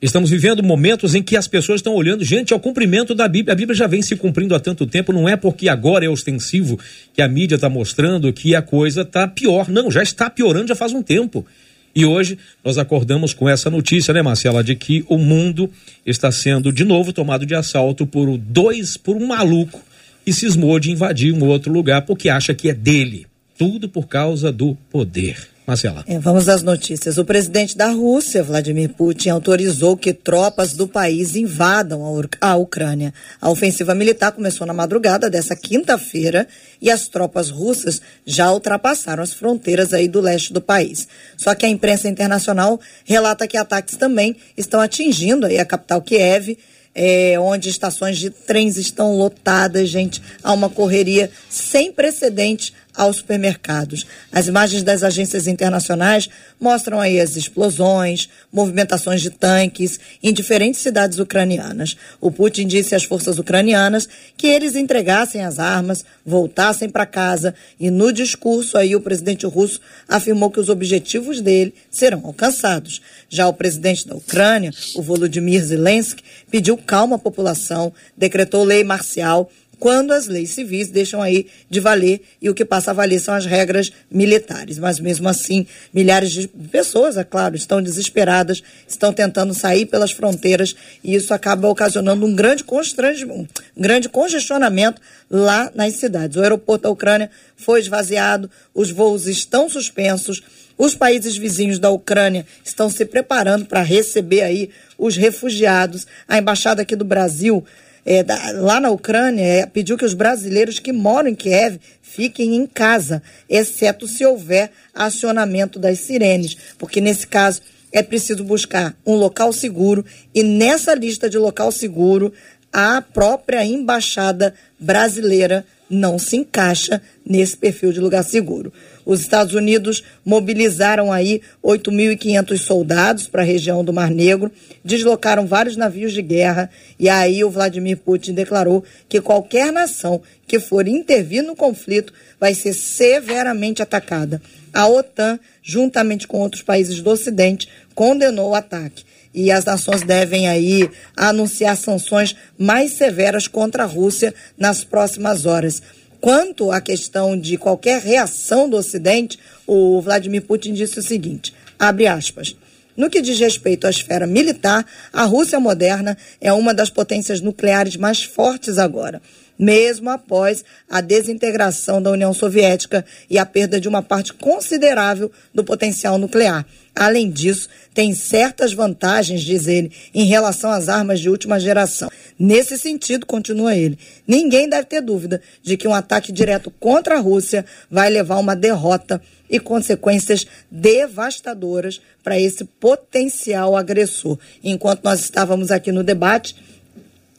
Estamos vivendo momentos em que as pessoas estão olhando, gente, ao cumprimento da Bíblia. A Bíblia já vem se cumprindo há tanto tempo, não é porque agora é ostensivo que a mídia está mostrando que a coisa está pior. Não, já está piorando já faz um tempo. E hoje nós acordamos com essa notícia, né, Marcela, de que o mundo está sendo de novo tomado de assalto por dois, por um maluco e cismou de invadir um outro lugar porque acha que é dele. Tudo por causa do poder. Marcela. É, vamos às notícias. O presidente da Rússia, Vladimir Putin, autorizou que tropas do país invadam a, a Ucrânia. A ofensiva militar começou na madrugada dessa quinta-feira e as tropas russas já ultrapassaram as fronteiras aí do leste do país. Só que a imprensa internacional relata que ataques também estão atingindo aí a capital Kiev é, onde estações de trens estão lotadas, gente. Há uma correria sem precedente aos supermercados. As imagens das agências internacionais mostram aí as explosões, movimentações de tanques em diferentes cidades ucranianas. O Putin disse às forças ucranianas que eles entregassem as armas, voltassem para casa e no discurso aí o presidente russo afirmou que os objetivos dele serão alcançados. Já o presidente da Ucrânia, o Volodymyr Zelensky, pediu calma à população, decretou lei marcial quando as leis civis deixam aí de valer e o que passa a valer são as regras militares. Mas mesmo assim, milhares de pessoas, é claro, estão desesperadas, estão tentando sair pelas fronteiras e isso acaba ocasionando um grande constrangimento, um grande congestionamento lá nas cidades. O aeroporto da Ucrânia foi esvaziado, os voos estão suspensos. Os países vizinhos da Ucrânia estão se preparando para receber aí os refugiados. A embaixada aqui do Brasil é, da, lá na Ucrânia, é, pediu que os brasileiros que moram em Kiev fiquem em casa, exceto se houver acionamento das sirenes, porque nesse caso é preciso buscar um local seguro e nessa lista de local seguro a própria embaixada brasileira não se encaixa nesse perfil de lugar seguro. Os Estados Unidos mobilizaram aí 8.500 soldados para a região do Mar Negro, deslocaram vários navios de guerra e aí o Vladimir Putin declarou que qualquer nação que for intervir no conflito vai ser severamente atacada. A OTAN, juntamente com outros países do Ocidente, condenou o ataque e as nações devem aí anunciar sanções mais severas contra a Rússia nas próximas horas. Quanto à questão de qualquer reação do Ocidente, o Vladimir Putin disse o seguinte: abre aspas. No que diz respeito à esfera militar, a Rússia moderna é uma das potências nucleares mais fortes agora mesmo após a desintegração da União Soviética e a perda de uma parte considerável do potencial nuclear. Além disso, tem certas vantagens, diz ele, em relação às armas de última geração. Nesse sentido, continua ele, ninguém deve ter dúvida de que um ataque direto contra a Rússia vai levar a uma derrota e consequências devastadoras para esse potencial agressor. Enquanto nós estávamos aqui no debate,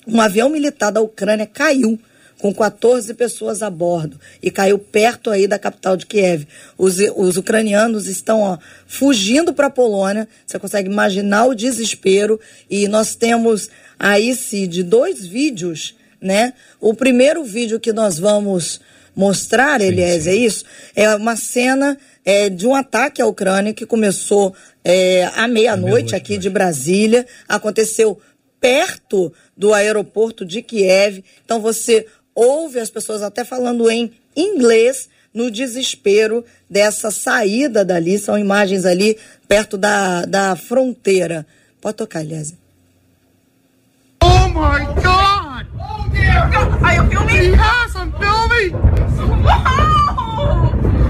um avião militar da Ucrânia caiu com 14 pessoas a bordo e caiu perto aí da capital de Kiev. Os, os ucranianos estão ó, fugindo para a Polônia. Você consegue imaginar o desespero e nós temos aí Cid dois vídeos, né? O primeiro vídeo que nós vamos mostrar, Elias, é isso? É uma cena é, de um ataque à Ucrânia que começou é, à meia-noite aqui meia de Brasília, aconteceu perto do aeroporto de Kiev. Então você ouve as pessoas até falando em inglês no desespero dessa saída dali. São imagens ali perto da, da fronteira. Pode tocar, Elias. Oh my God! Oh dear God! Are you filming? Yes, I'm filming!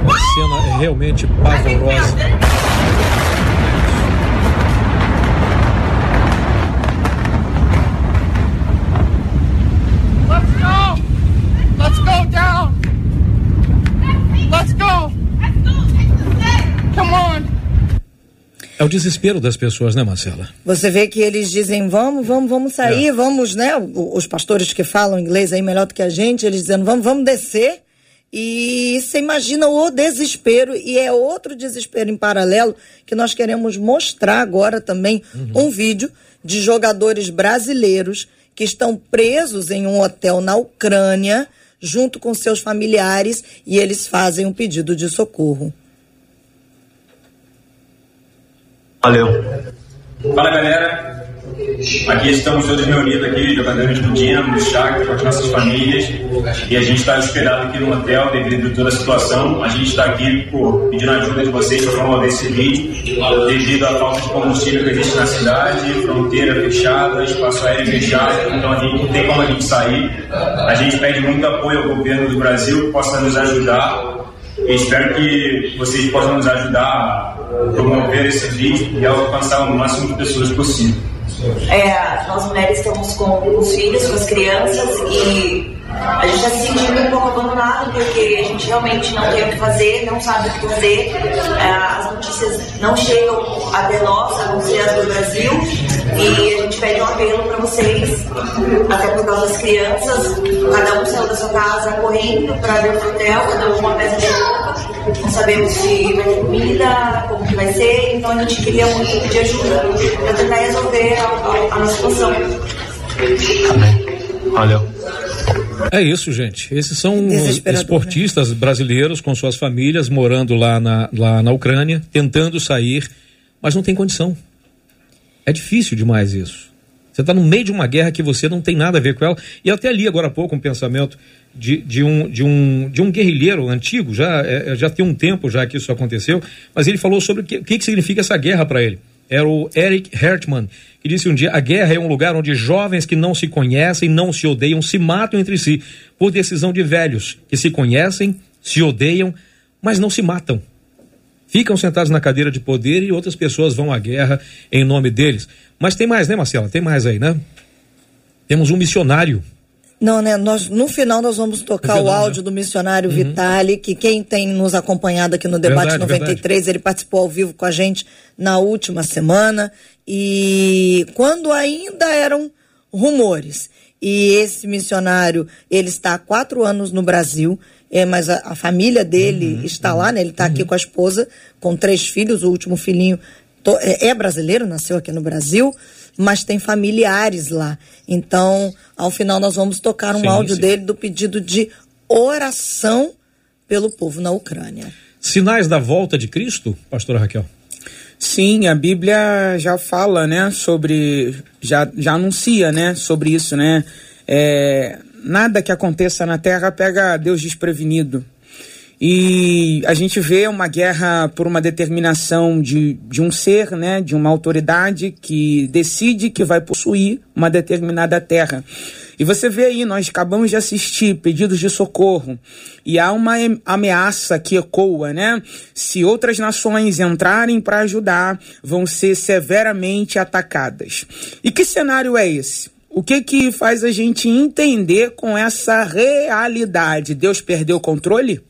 Uma cena realmente pavorosa. Let's go down. Let's go. Come on. É o desespero das pessoas, né, Marcela? Você vê que eles dizem, vamos, vamos, vamos sair, é. vamos, né? Os pastores que falam inglês aí melhor do que a gente, eles dizendo, vamos, vamos descer. E você imagina o desespero, e é outro desespero em paralelo que nós queremos mostrar agora também uhum. um vídeo de jogadores brasileiros que estão presos em um hotel na Ucrânia junto com seus familiares e eles fazem um pedido de socorro. Valeu. Fala galera, aqui estamos todos reunidos aqui, jogadores do Dinamo, do Shakhtar, com as nossas famílias e a gente está hospedado aqui no hotel devido a toda a situação. A gente está aqui por, pedindo ajuda de vocês para promover esse vídeo devido à falta de combustível que existe na cidade, fronteira fechada, espaço aéreo fechado, então a gente não tem como a gente sair. A gente pede muito apoio ao governo do Brasil que possa nos ajudar e espero que vocês possam nos ajudar a promover esse vídeo e alcançar o máximo de pessoas possível. É, nós mulheres estamos com os filhos, com as crianças e A gente está se sentindo um pouco abandonado porque a gente realmente não tem o que fazer, não sabe o que fazer. É, as notícias não chegam até nós, a não ser as do Brasil. E a gente pede um apelo para vocês, até por causa das crianças. Cada um saiu da sua casa correndo para ver o hotel, cada um uma peça de roupa. Não sabemos se vai ter comida, como que vai ser. Então a gente queria muito pedir ajuda para tentar resolver a, a, a nossa situação. Valeu. É isso, gente. Esses são os esportistas brasileiros com suas famílias morando lá na, lá na Ucrânia, tentando sair, mas não tem condição. É difícil demais isso. Você está no meio de uma guerra que você não tem nada a ver com ela. E até li agora há pouco um pensamento de, de, um, de, um, de um guerrilheiro antigo, já, é, já tem um tempo já que isso aconteceu, mas ele falou sobre o que, o que significa essa guerra para ele. Era o Eric Hertman, que disse um dia: a guerra é um lugar onde jovens que não se conhecem, não se odeiam, se matam entre si, por decisão de velhos que se conhecem, se odeiam, mas não se matam. Ficam sentados na cadeira de poder e outras pessoas vão à guerra em nome deles. Mas tem mais, né, Marcela? Tem mais aí, né? Temos um missionário não, né? Nós, no final nós vamos tocar final, o áudio né? do missionário uhum. Vitali, que quem tem nos acompanhado aqui no Debate verdade, 93, verdade. ele participou ao vivo com a gente na última semana. E quando ainda eram rumores. E esse missionário, ele está há quatro anos no Brasil, é, mas a, a família dele uhum, está uhum, lá, né? Ele está uhum. aqui com a esposa, com três filhos, o último filhinho to, é, é brasileiro, nasceu aqui no Brasil mas tem familiares lá. Então, ao final, nós vamos tocar um sim, áudio sim. dele do pedido de oração pelo povo na Ucrânia. Sinais da volta de Cristo, pastora Raquel? Sim, a Bíblia já fala, né, sobre, já, já anuncia, né, sobre isso, né, é, nada que aconteça na Terra pega Deus desprevenido, e a gente vê uma guerra por uma determinação de, de um ser, né, de uma autoridade que decide que vai possuir uma determinada terra. E você vê aí, nós acabamos de assistir pedidos de socorro e há uma ameaça que ecoa, né? Se outras nações entrarem para ajudar, vão ser severamente atacadas. E que cenário é esse? O que que faz a gente entender com essa realidade? Deus perdeu o controle?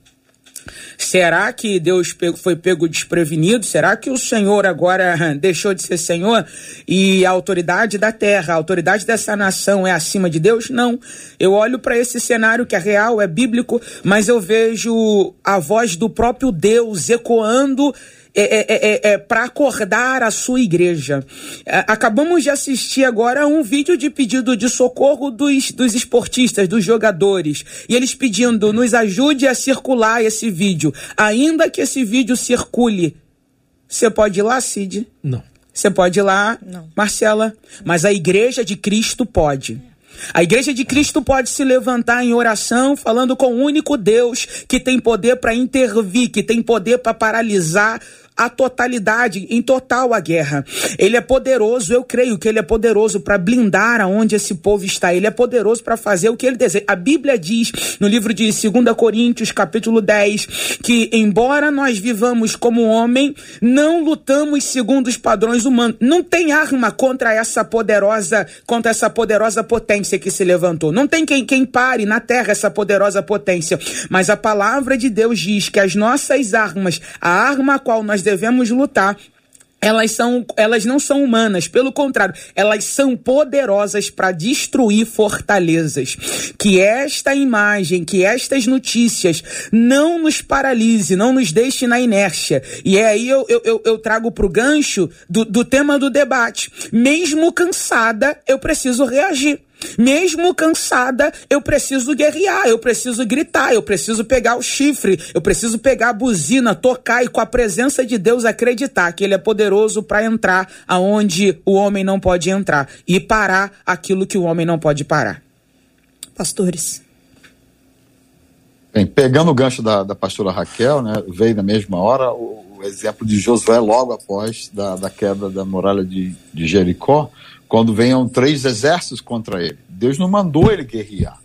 Será que Deus foi pego desprevenido? Será que o Senhor agora deixou de ser Senhor e a autoridade da terra, a autoridade dessa nação é acima de Deus? Não. Eu olho para esse cenário que é real, é bíblico, mas eu vejo a voz do próprio Deus ecoando é, é, é, é, é para acordar a sua igreja. É, acabamos de assistir agora um vídeo de pedido de socorro dos, dos esportistas, dos jogadores. E eles pedindo, nos ajude a circular esse vídeo. Ainda que esse vídeo circule. Você pode ir lá, Cid? Não. Você pode ir lá, Não. Marcela. Mas a igreja de Cristo pode. A igreja de Cristo pode se levantar em oração, falando com o único Deus que tem poder para intervir, que tem poder para paralisar a totalidade, em total a guerra. Ele é poderoso, eu creio que ele é poderoso para blindar aonde esse povo está. Ele é poderoso para fazer o que ele deseja. A Bíblia diz no livro de 2 Coríntios, capítulo 10, que embora nós vivamos como homem, não lutamos segundo os padrões humanos. Não tem arma contra essa poderosa, contra essa poderosa potência que se levantou. Não tem quem, quem pare na terra essa poderosa potência. Mas a palavra de Deus diz que as nossas armas, a arma a qual nós devemos lutar elas são elas não são humanas, pelo contrário, elas são poderosas para destruir fortalezas. Que esta imagem, que estas notícias não nos paralise, não nos deixe na inércia. E é aí eu, eu, eu trago para o gancho do, do tema do debate. Mesmo cansada, eu preciso reagir. Mesmo cansada, eu preciso guerrear, eu preciso gritar, eu preciso pegar o chifre, eu preciso pegar a buzina, tocar e com a presença de Deus acreditar que Ele é poderoso para entrar aonde o homem não pode entrar e parar aquilo que o homem não pode parar. Pastores. Bem, pegando o gancho da, da pastora Raquel, né, veio na mesma hora o, o exemplo de Josué logo após da, da queda da muralha de, de Jericó quando venham três exércitos contra ele. Deus não mandou ele guerrear.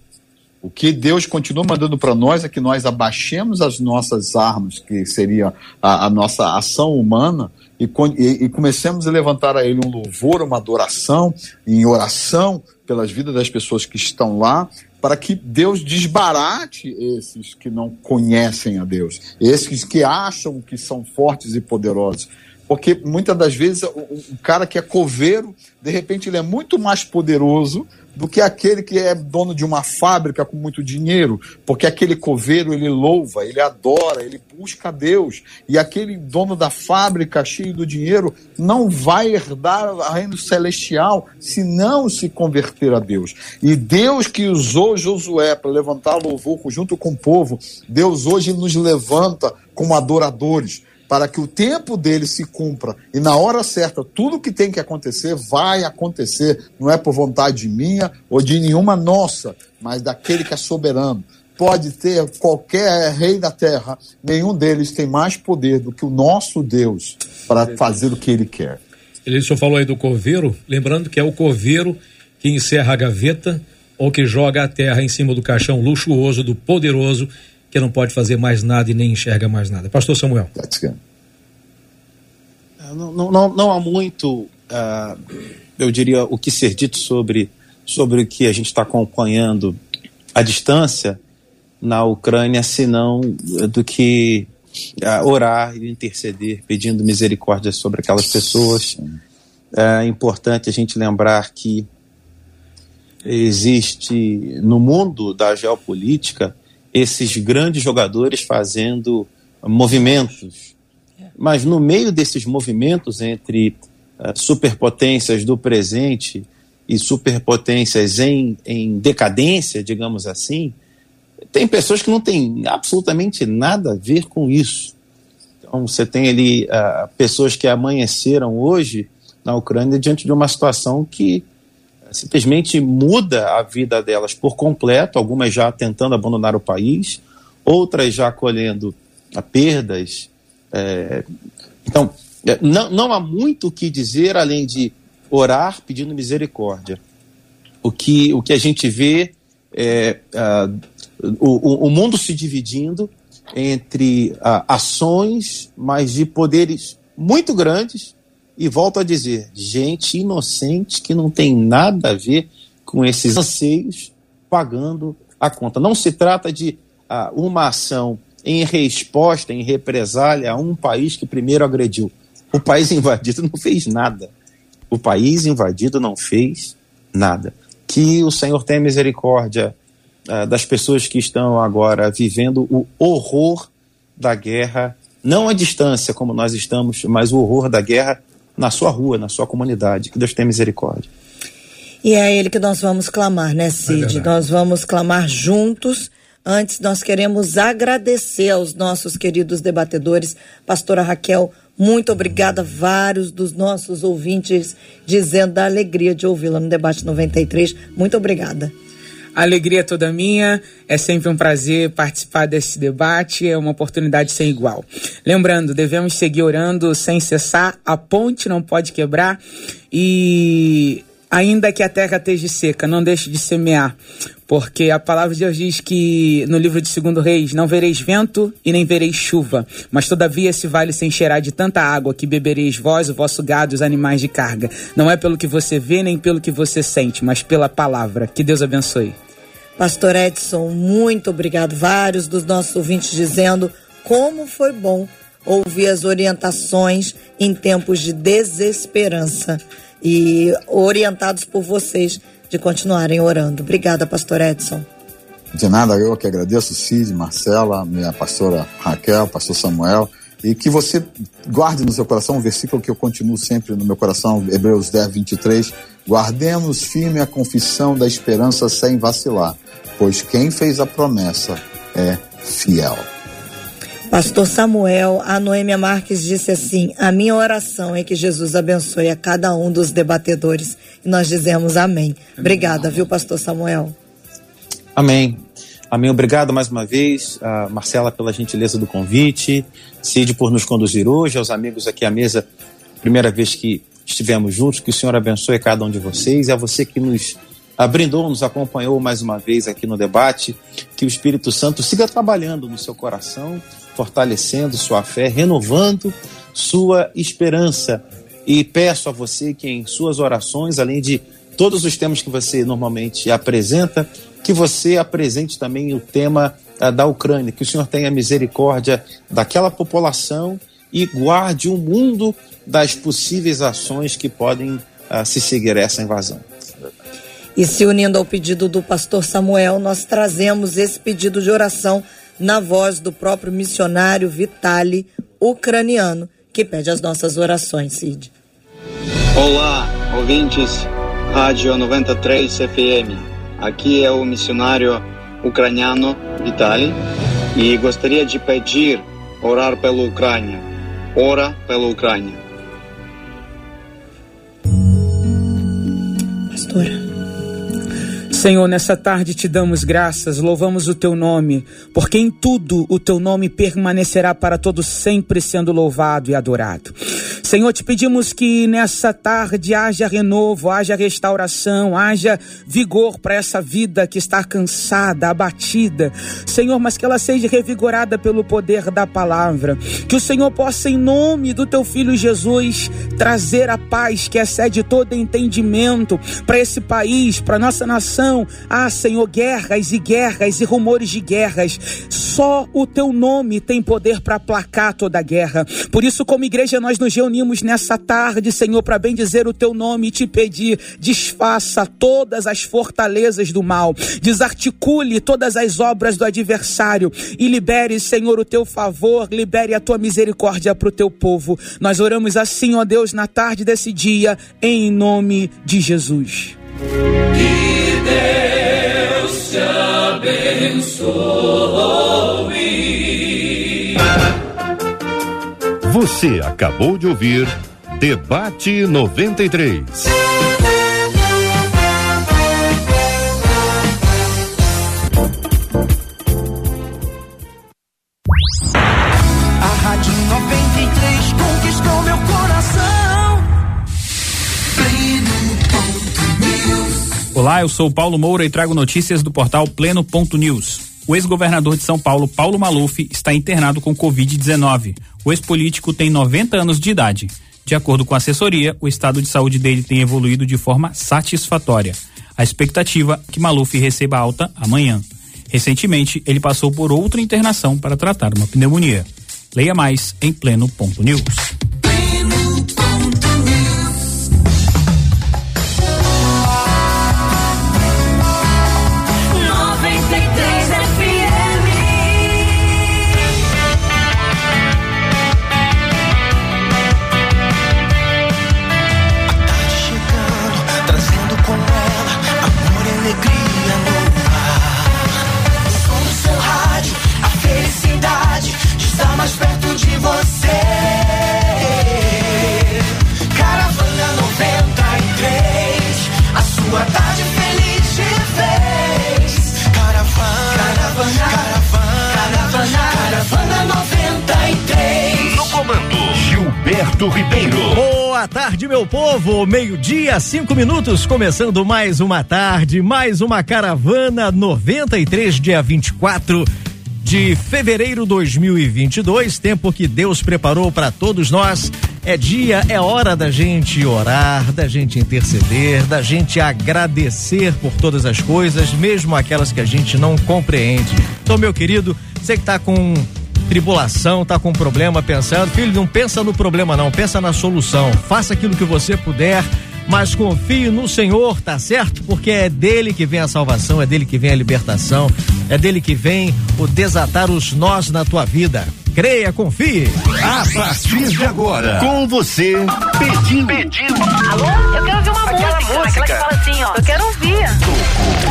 O que Deus continua mandando para nós é que nós abaixemos as nossas armas, que seria a, a nossa ação humana, e, e, e, comecemos a levantar a Ele um louvor, uma adoração, em oração pelas vidas das pessoas que estão lá, para que Deus desbarate esses que não conhecem a Deus, esses que acham que são fortes e poderosos. Porque muitas das vezes o, o cara que é coveiro, de repente ele é muito mais poderoso do que aquele que é dono de uma fábrica com muito dinheiro, porque aquele coveiro ele louva, ele adora, ele busca Deus, e aquele dono da fábrica cheio do dinheiro não vai herdar o reino celestial se não se converter a Deus. E Deus que usou Josué para levantar louvor junto com o povo, Deus hoje nos levanta como adoradores para que o tempo dele se cumpra e na hora certa tudo que tem que acontecer vai acontecer, não é por vontade minha ou de nenhuma nossa, mas daquele que é soberano. Pode ter qualquer rei da terra, nenhum deles tem mais poder do que o nosso Deus para fazer o que ele quer. Ele só falou aí do coveiro, lembrando que é o coveiro que encerra a gaveta ou que joga a terra em cima do caixão luxuoso do poderoso que não pode fazer mais nada e nem enxerga mais nada. Pastor Samuel. Não, não, não há muito, uh, eu diria, o que ser dito sobre, sobre o que a gente está acompanhando à distância na Ucrânia, senão do que uh, orar e interceder, pedindo misericórdia sobre aquelas pessoas. É importante a gente lembrar que existe no mundo da geopolítica esses grandes jogadores fazendo movimentos. Mas no meio desses movimentos entre uh, superpotências do presente e superpotências em, em decadência, digamos assim, tem pessoas que não têm absolutamente nada a ver com isso. Então, você tem ali uh, pessoas que amanheceram hoje na Ucrânia diante de uma situação que simplesmente muda a vida delas por completo, algumas já tentando abandonar o país, outras já colhendo perdas. É, então, é, não, não há muito o que dizer além de orar pedindo misericórdia. O que, o que a gente vê é o, o mundo se dividindo entre ações, mas de poderes muito grandes e volto a dizer, gente inocente que não tem nada a ver com esses anseios pagando a conta. Não se trata de ah, uma ação em resposta, em represália a um país que primeiro agrediu. O país invadido não fez nada. O país invadido não fez nada. Que o Senhor tenha misericórdia ah, das pessoas que estão agora vivendo o horror da guerra, não à distância como nós estamos, mas o horror da guerra na sua rua, na sua comunidade. Que Deus tenha misericórdia. E é ele que nós vamos clamar, né, Cid? É nós vamos clamar juntos. Antes, nós queremos agradecer aos nossos queridos debatedores. Pastora Raquel, muito obrigada. Vários dos nossos ouvintes dizendo da alegria de ouvi-la no Debate 93. Muito obrigada. Alegria é toda minha, é sempre um prazer participar desse debate, é uma oportunidade sem igual. Lembrando, devemos seguir orando sem cessar, a ponte não pode quebrar. E ainda que a terra esteja seca, não deixe de semear, porque a palavra de Deus diz que no livro de Segundo Reis, não vereis vento e nem vereis chuva, mas todavia esse vale se encherá de tanta água que bebereis vós, o vosso gado e os animais de carga. Não é pelo que você vê nem pelo que você sente, mas pela palavra. Que Deus abençoe. Pastor Edson, muito obrigado. Vários dos nossos ouvintes dizendo como foi bom ouvir as orientações em tempos de desesperança e orientados por vocês de continuarem orando. Obrigada, pastor Edson. De nada, eu que agradeço, Cid, Marcela, minha pastora Raquel, pastor Samuel, e que você guarde no seu coração um versículo que eu continuo sempre no meu coração, Hebreus 10, 23. Guardemos firme a confissão da esperança sem vacilar, pois quem fez a promessa é fiel. Pastor Samuel, a Noêmia Marques disse assim: A minha oração é que Jesus abençoe a cada um dos debatedores. E nós dizemos amém. Obrigada, viu, Pastor Samuel? Amém. Amém. Obrigado mais uma vez, a Marcela, pela gentileza do convite, Cid por nos conduzir hoje, aos amigos aqui à mesa, primeira vez que estivemos juntos, que o Senhor abençoe cada um de vocês, e a você que nos brindou, nos acompanhou mais uma vez aqui no debate, que o Espírito Santo siga trabalhando no seu coração, fortalecendo sua fé, renovando sua esperança. E peço a você que em suas orações, além de todos os temas que você normalmente apresenta, que você apresente também o tema uh, da Ucrânia, que o Senhor tenha misericórdia daquela população e guarde o mundo das possíveis ações que podem uh, se seguir a essa invasão. E se unindo ao pedido do pastor Samuel, nós trazemos esse pedido de oração na voz do próprio missionário Vitali, ucraniano, que pede as nossas orações, Cid. Olá, ouvintes, Rádio 93 FM. Aqui é o missionário ucraniano Vitali e gostaria de pedir orar pela Ucrânia. Ora pela Ucrânia. Pastora. Senhor, nessa tarde te damos graças, louvamos o teu nome, porque em tudo o teu nome permanecerá para todos sempre sendo louvado e adorado. Senhor, te pedimos que nessa tarde haja renovo, haja restauração, haja vigor para essa vida que está cansada, abatida. Senhor, mas que ela seja revigorada pelo poder da palavra. Que o Senhor possa, em nome do teu filho Jesus, trazer a paz que excede todo entendimento para esse país, para nossa nação ah, Senhor, guerras e guerras e rumores de guerras. Só o teu nome tem poder para aplacar toda a guerra. Por isso, como igreja, nós nos reunimos nessa tarde, Senhor, para bem dizer o teu nome e te pedir: desfaça todas as fortalezas do mal, desarticule todas as obras do adversário e libere, Senhor, o teu favor, libere a tua misericórdia para o teu povo. Nós oramos assim, ó Deus, na tarde desse dia, em nome de Jesus. Que Deus te abençoe. Você acabou de ouvir Debate 93. A Rádio 93 conquistou meu coração. Olá, eu sou Paulo Moura e trago notícias do portal Pleno.news. O ex-governador de São Paulo, Paulo Maluf, está internado com Covid-19. O ex-político tem 90 anos de idade. De acordo com a assessoria, o estado de saúde dele tem evoluído de forma satisfatória. A expectativa é que Maluf receba alta amanhã. Recentemente, ele passou por outra internação para tratar uma pneumonia. Leia mais em pleno.news. 93 Ribeiro. Boa tarde, meu povo. Meio-dia, cinco minutos, começando mais uma tarde, mais uma caravana 93, dia 24 de fevereiro 2022. Tempo que Deus preparou para todos nós. É dia, é hora da gente orar, da gente interceder, da gente agradecer por todas as coisas, mesmo aquelas que a gente não compreende. Então, meu querido, você que tá com tribulação, tá com problema pensando, filho, não pensa no problema não, pensa na solução. Faça aquilo que você puder, mas confie no Senhor, tá certo? Porque é dele que vem a salvação, é dele que vem a libertação, é dele que vem o desatar os nós na tua vida. Creia, confie. A partir de agora, com você, pediu. Pediu. Alô? Eu quero ouvir uma Aquela música. música. Aquela que fala assim, ó. Eu quero ouvir.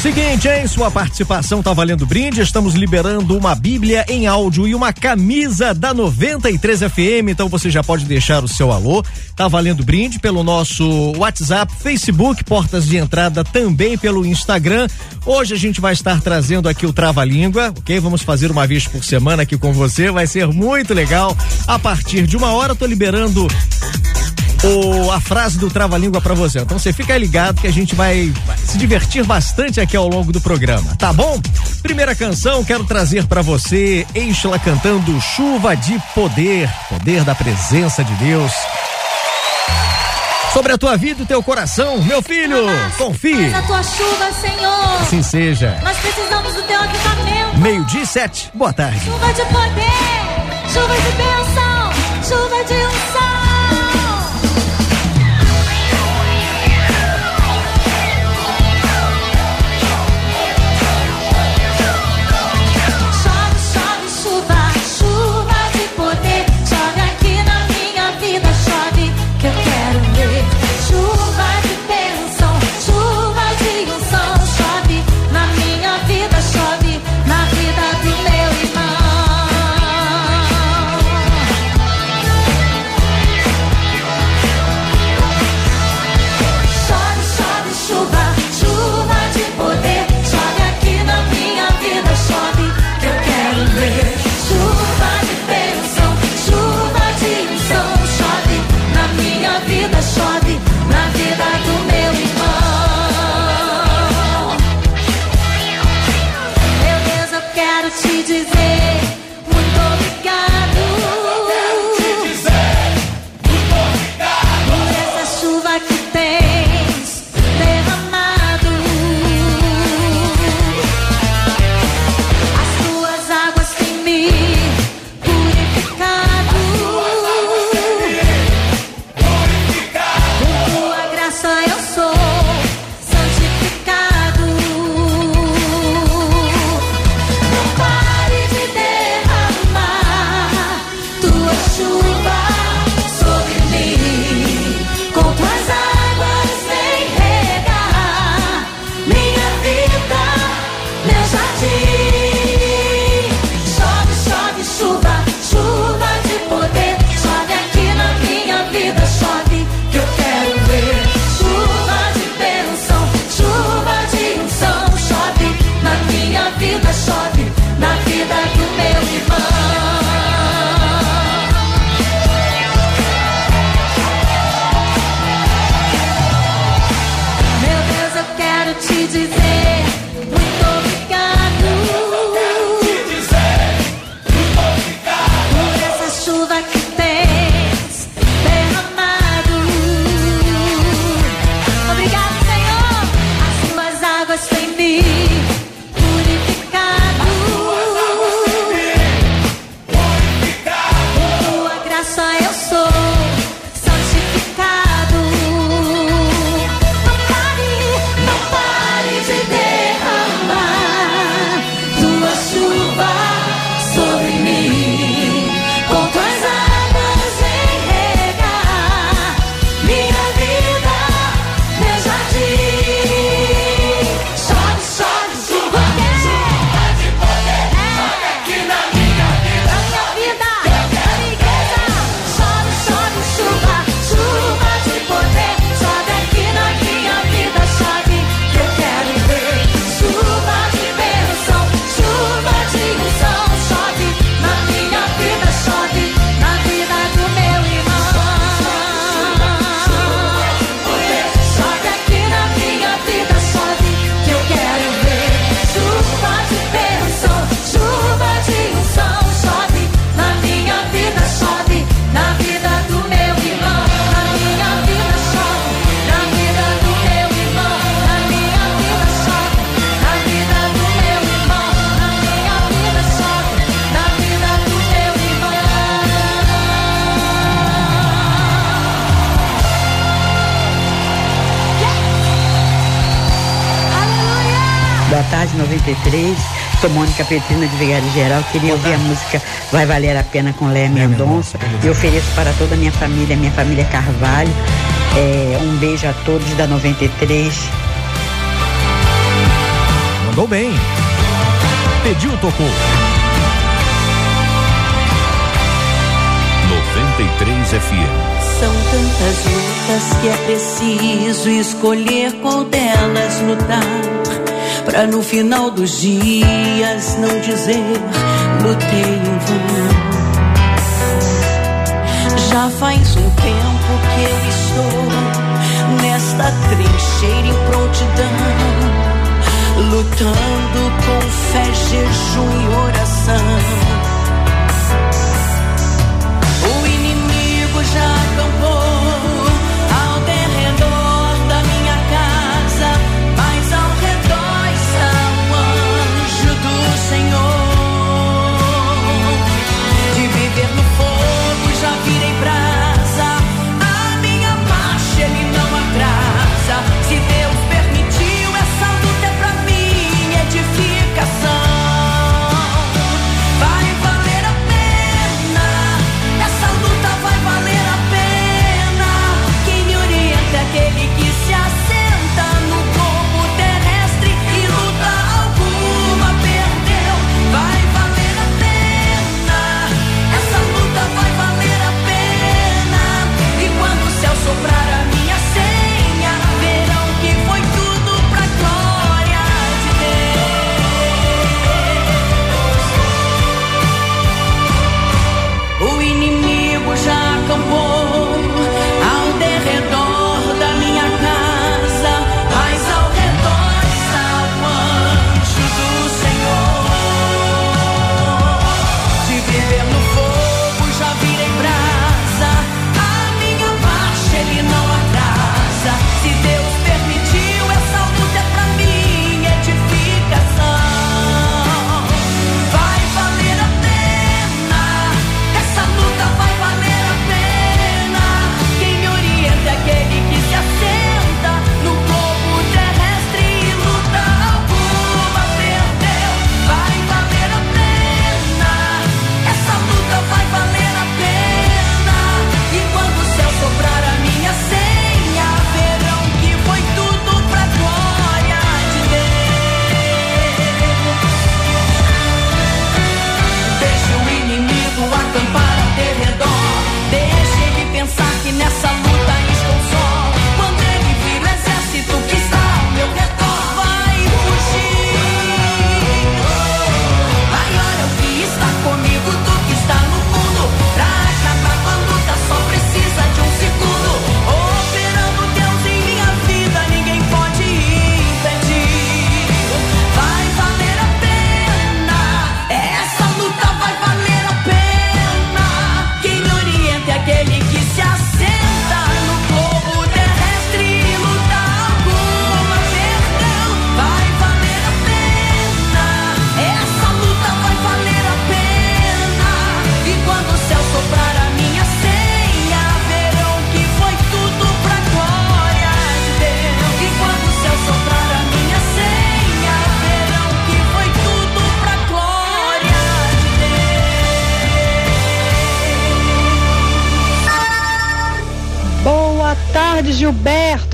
Seguinte, hein? Sua participação tá valendo brinde. Estamos liberando uma Bíblia em áudio e uma camisa da 93 FM. Então você já pode deixar o seu alô. Tá valendo brinde pelo nosso WhatsApp, Facebook, portas de entrada também pelo Instagram. Hoje a gente vai estar trazendo aqui o Trava-Língua, ok? Vamos fazer uma vez por semana aqui com você. Vai ser muito legal. A partir de uma hora, tô liberando o, a frase do trava-língua para você. Então você fica ligado que a gente vai, vai, se divertir bastante aqui ao longo do programa, tá bom? Primeira canção, quero trazer para você Enxla cantando Chuva de Poder, poder da presença de Deus. Sobre a tua vida e teu coração, meu filho, confie. A tua chuva, Senhor. Assim seja. Nós precisamos do teu avivamento. Meio-dia e sete. Boa tarde. Chuva de poder, chuva de bênção, chuva de unção. três. Sou Mônica Petrina de Vigário Geral. Queria ouvir a música Vai Valer a Pena com Léa Mendonça. E ofereço para toda a minha família, minha família Carvalho. É, um beijo a todos da 93. Mandou bem. Pediu, tocou. 93 FM. São tantas lutas que é preciso escolher qual delas lutar Pra no final dos dias não dizer lutei em vão. Já faz um tempo que eu estou nesta trincheira em prontidão, lutando com fé, jejum e oração.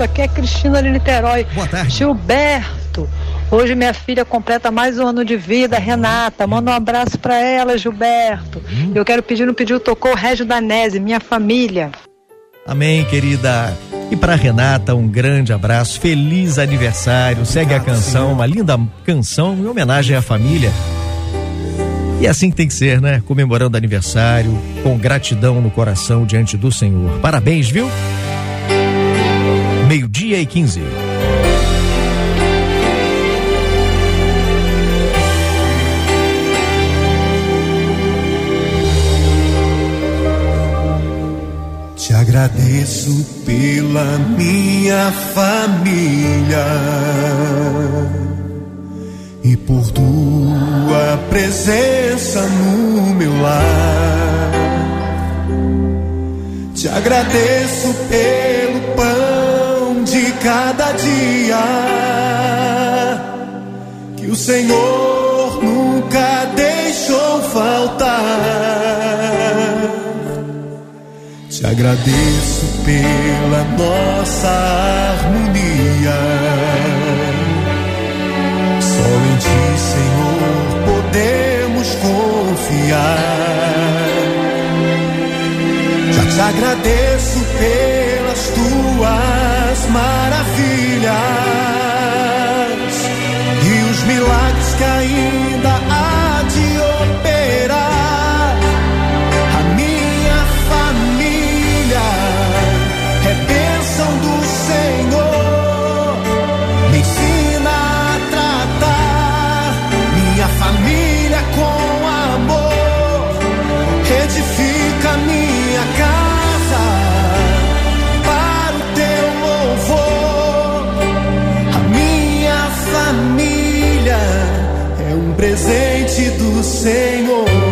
Aqui é Cristina de Niterói. Boa tarde. Gilberto. Hoje minha filha completa mais um ano de vida, Renata. Manda um abraço pra ela, Gilberto. Hum. Eu quero pedir no pedido tocou o Régio Danese, minha família. Amém, querida. E para Renata, um grande abraço, feliz aniversário. Segue a canção, uma linda canção em homenagem à família. E é assim que tem que ser, né? Comemorando aniversário, com gratidão no coração diante do Senhor. Parabéns, viu? Meio-dia e 15. Te agradeço pela minha família e por tua presença no meu lar. Te agradeço pelo pão cada dia que o Senhor nunca deixou faltar. Te agradeço pela nossa harmonia. Só em ti, Senhor, podemos confiar. Já te agradeço pelas tuas maravilhas e os milagres que presente do Senhor.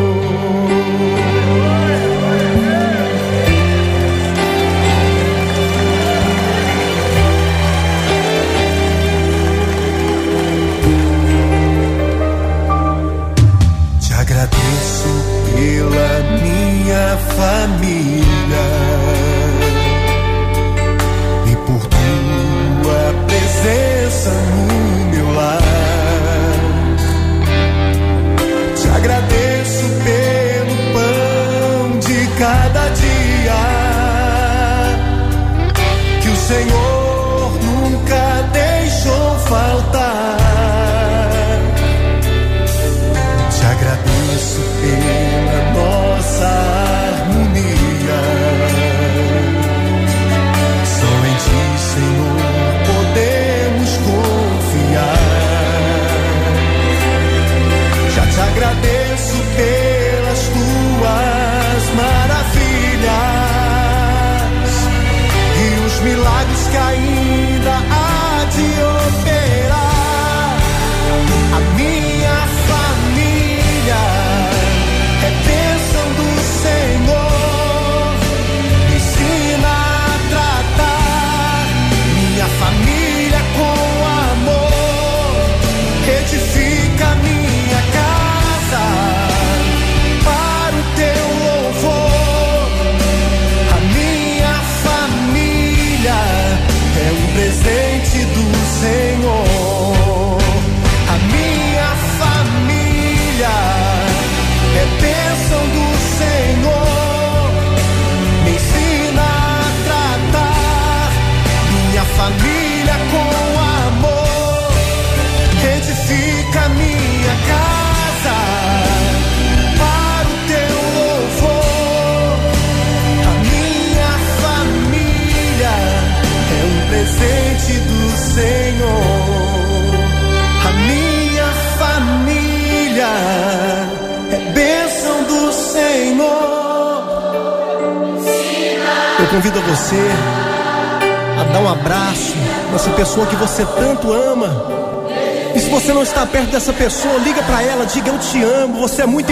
Te amo, você é muito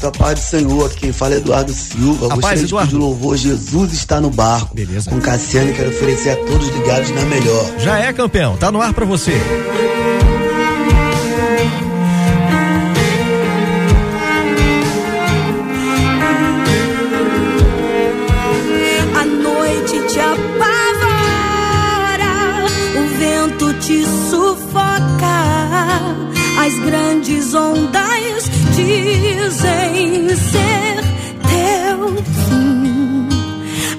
Gilberto. A paz do Senhor. Aqui quem fala é Eduardo Silva. A paz, Gostaria de Eduardo. o louvor Jesus está no barco. Beleza. Com Cassiano, quero oferecer a todos ligados na melhor. Já é campeão, tá no ar pra você. Ser teu fim.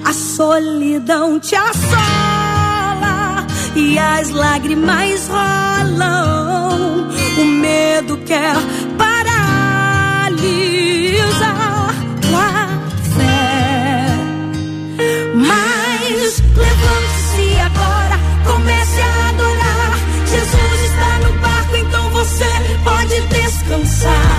A solidão te assola e as lágrimas rolam. O medo quer paralisar tua fé. Mas levante-se agora, comece a adorar. Jesus está no barco, então você pode descansar.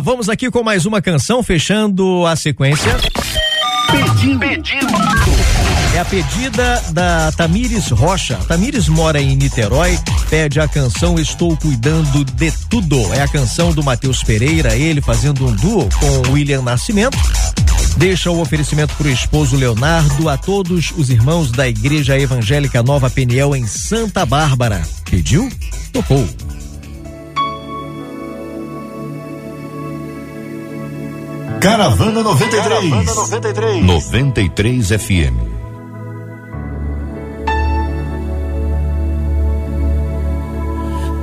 Vamos aqui com mais uma canção, fechando a sequência. É a pedida da Tamires Rocha. Tamires mora em Niterói, pede a canção Estou Cuidando de Tudo. É a canção do Matheus Pereira, ele fazendo um duo com o William Nascimento. Deixa o oferecimento para o esposo Leonardo, a todos os irmãos da Igreja Evangélica Nova Peniel em Santa Bárbara. Pediu? Tocou. Caravana 93. Caravana 93. 93 FM.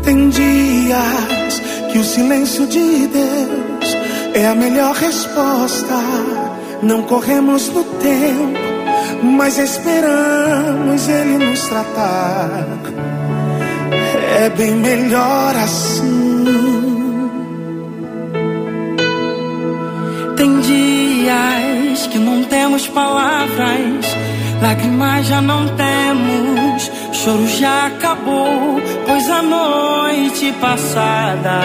Tem dias que o silêncio de Deus é a melhor resposta. Não corremos no tempo, mas esperamos Ele nos tratar. É bem melhor assim. Que não temos palavras, lágrimas já não temos, choro já acabou, pois a noite passada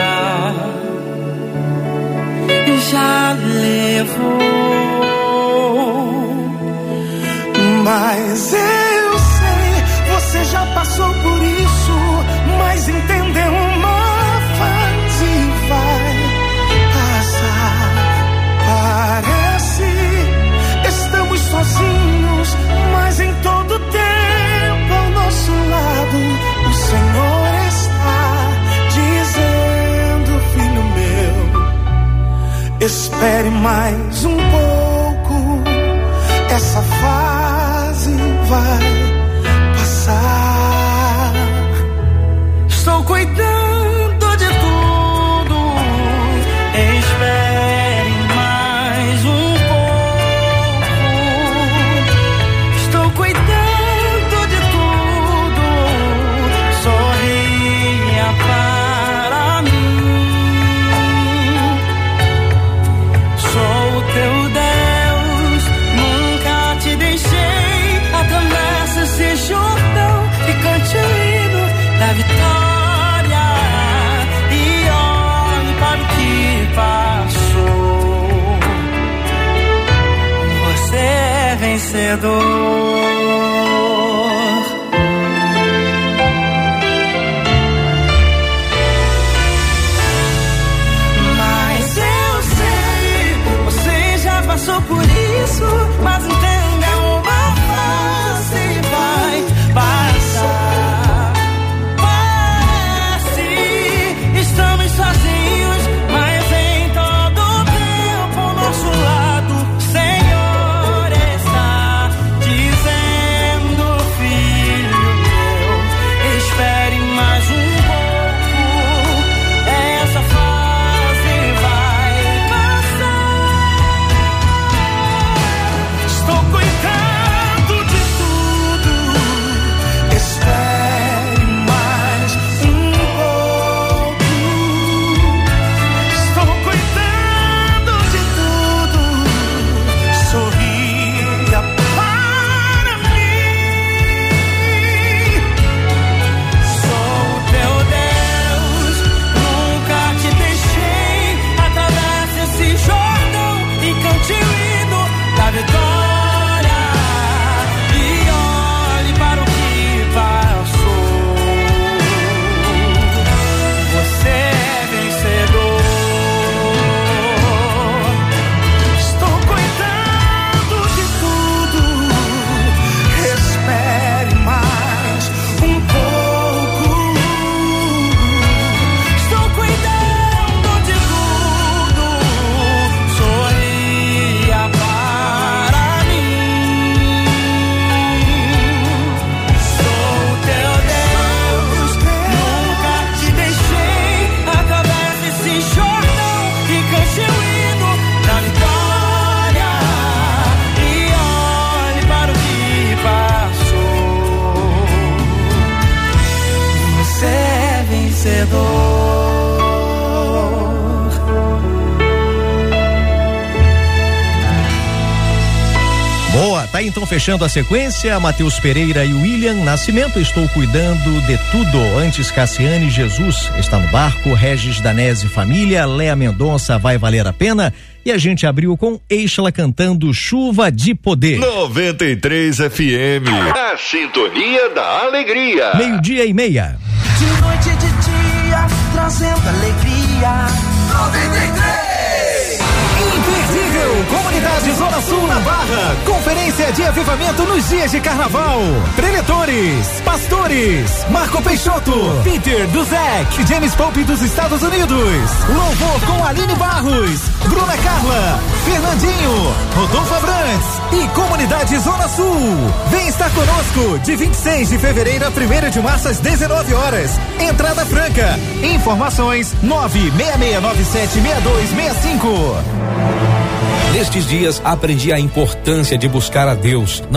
já levou. Mas eu sei, você já passou por isso, mas entendeu sozinhos, mas em todo tempo ao nosso lado o Senhor está dizendo, filho meu, espere mais um pouco, essa fase vai passar. Estou cuidando fechando a sequência. Matheus Pereira e William Nascimento. Estou cuidando de tudo. Antes, Cassiane Jesus está no barco. Regis Danese Família. Léa Mendonça vai valer a pena. E a gente abriu com Eixla cantando Chuva de Poder. 93 FM. A sintonia da alegria. Meio-dia e meia. Comunidade Zona Sul na Barra. Conferência de avivamento nos dias de carnaval. Preletores, pastores, Marco Peixoto, Peter Duzek, James Pope dos Estados Unidos. Louvor com Aline Barros, Bruna Carla, Fernandinho, Rodolfo Abrantes e Comunidade Zona Sul. Vem estar conosco de 26 de fevereiro a 1 de março às 19 horas. Entrada franca. Informações 966976265. Nestes dias aprendi a importância de buscar a Deus. Não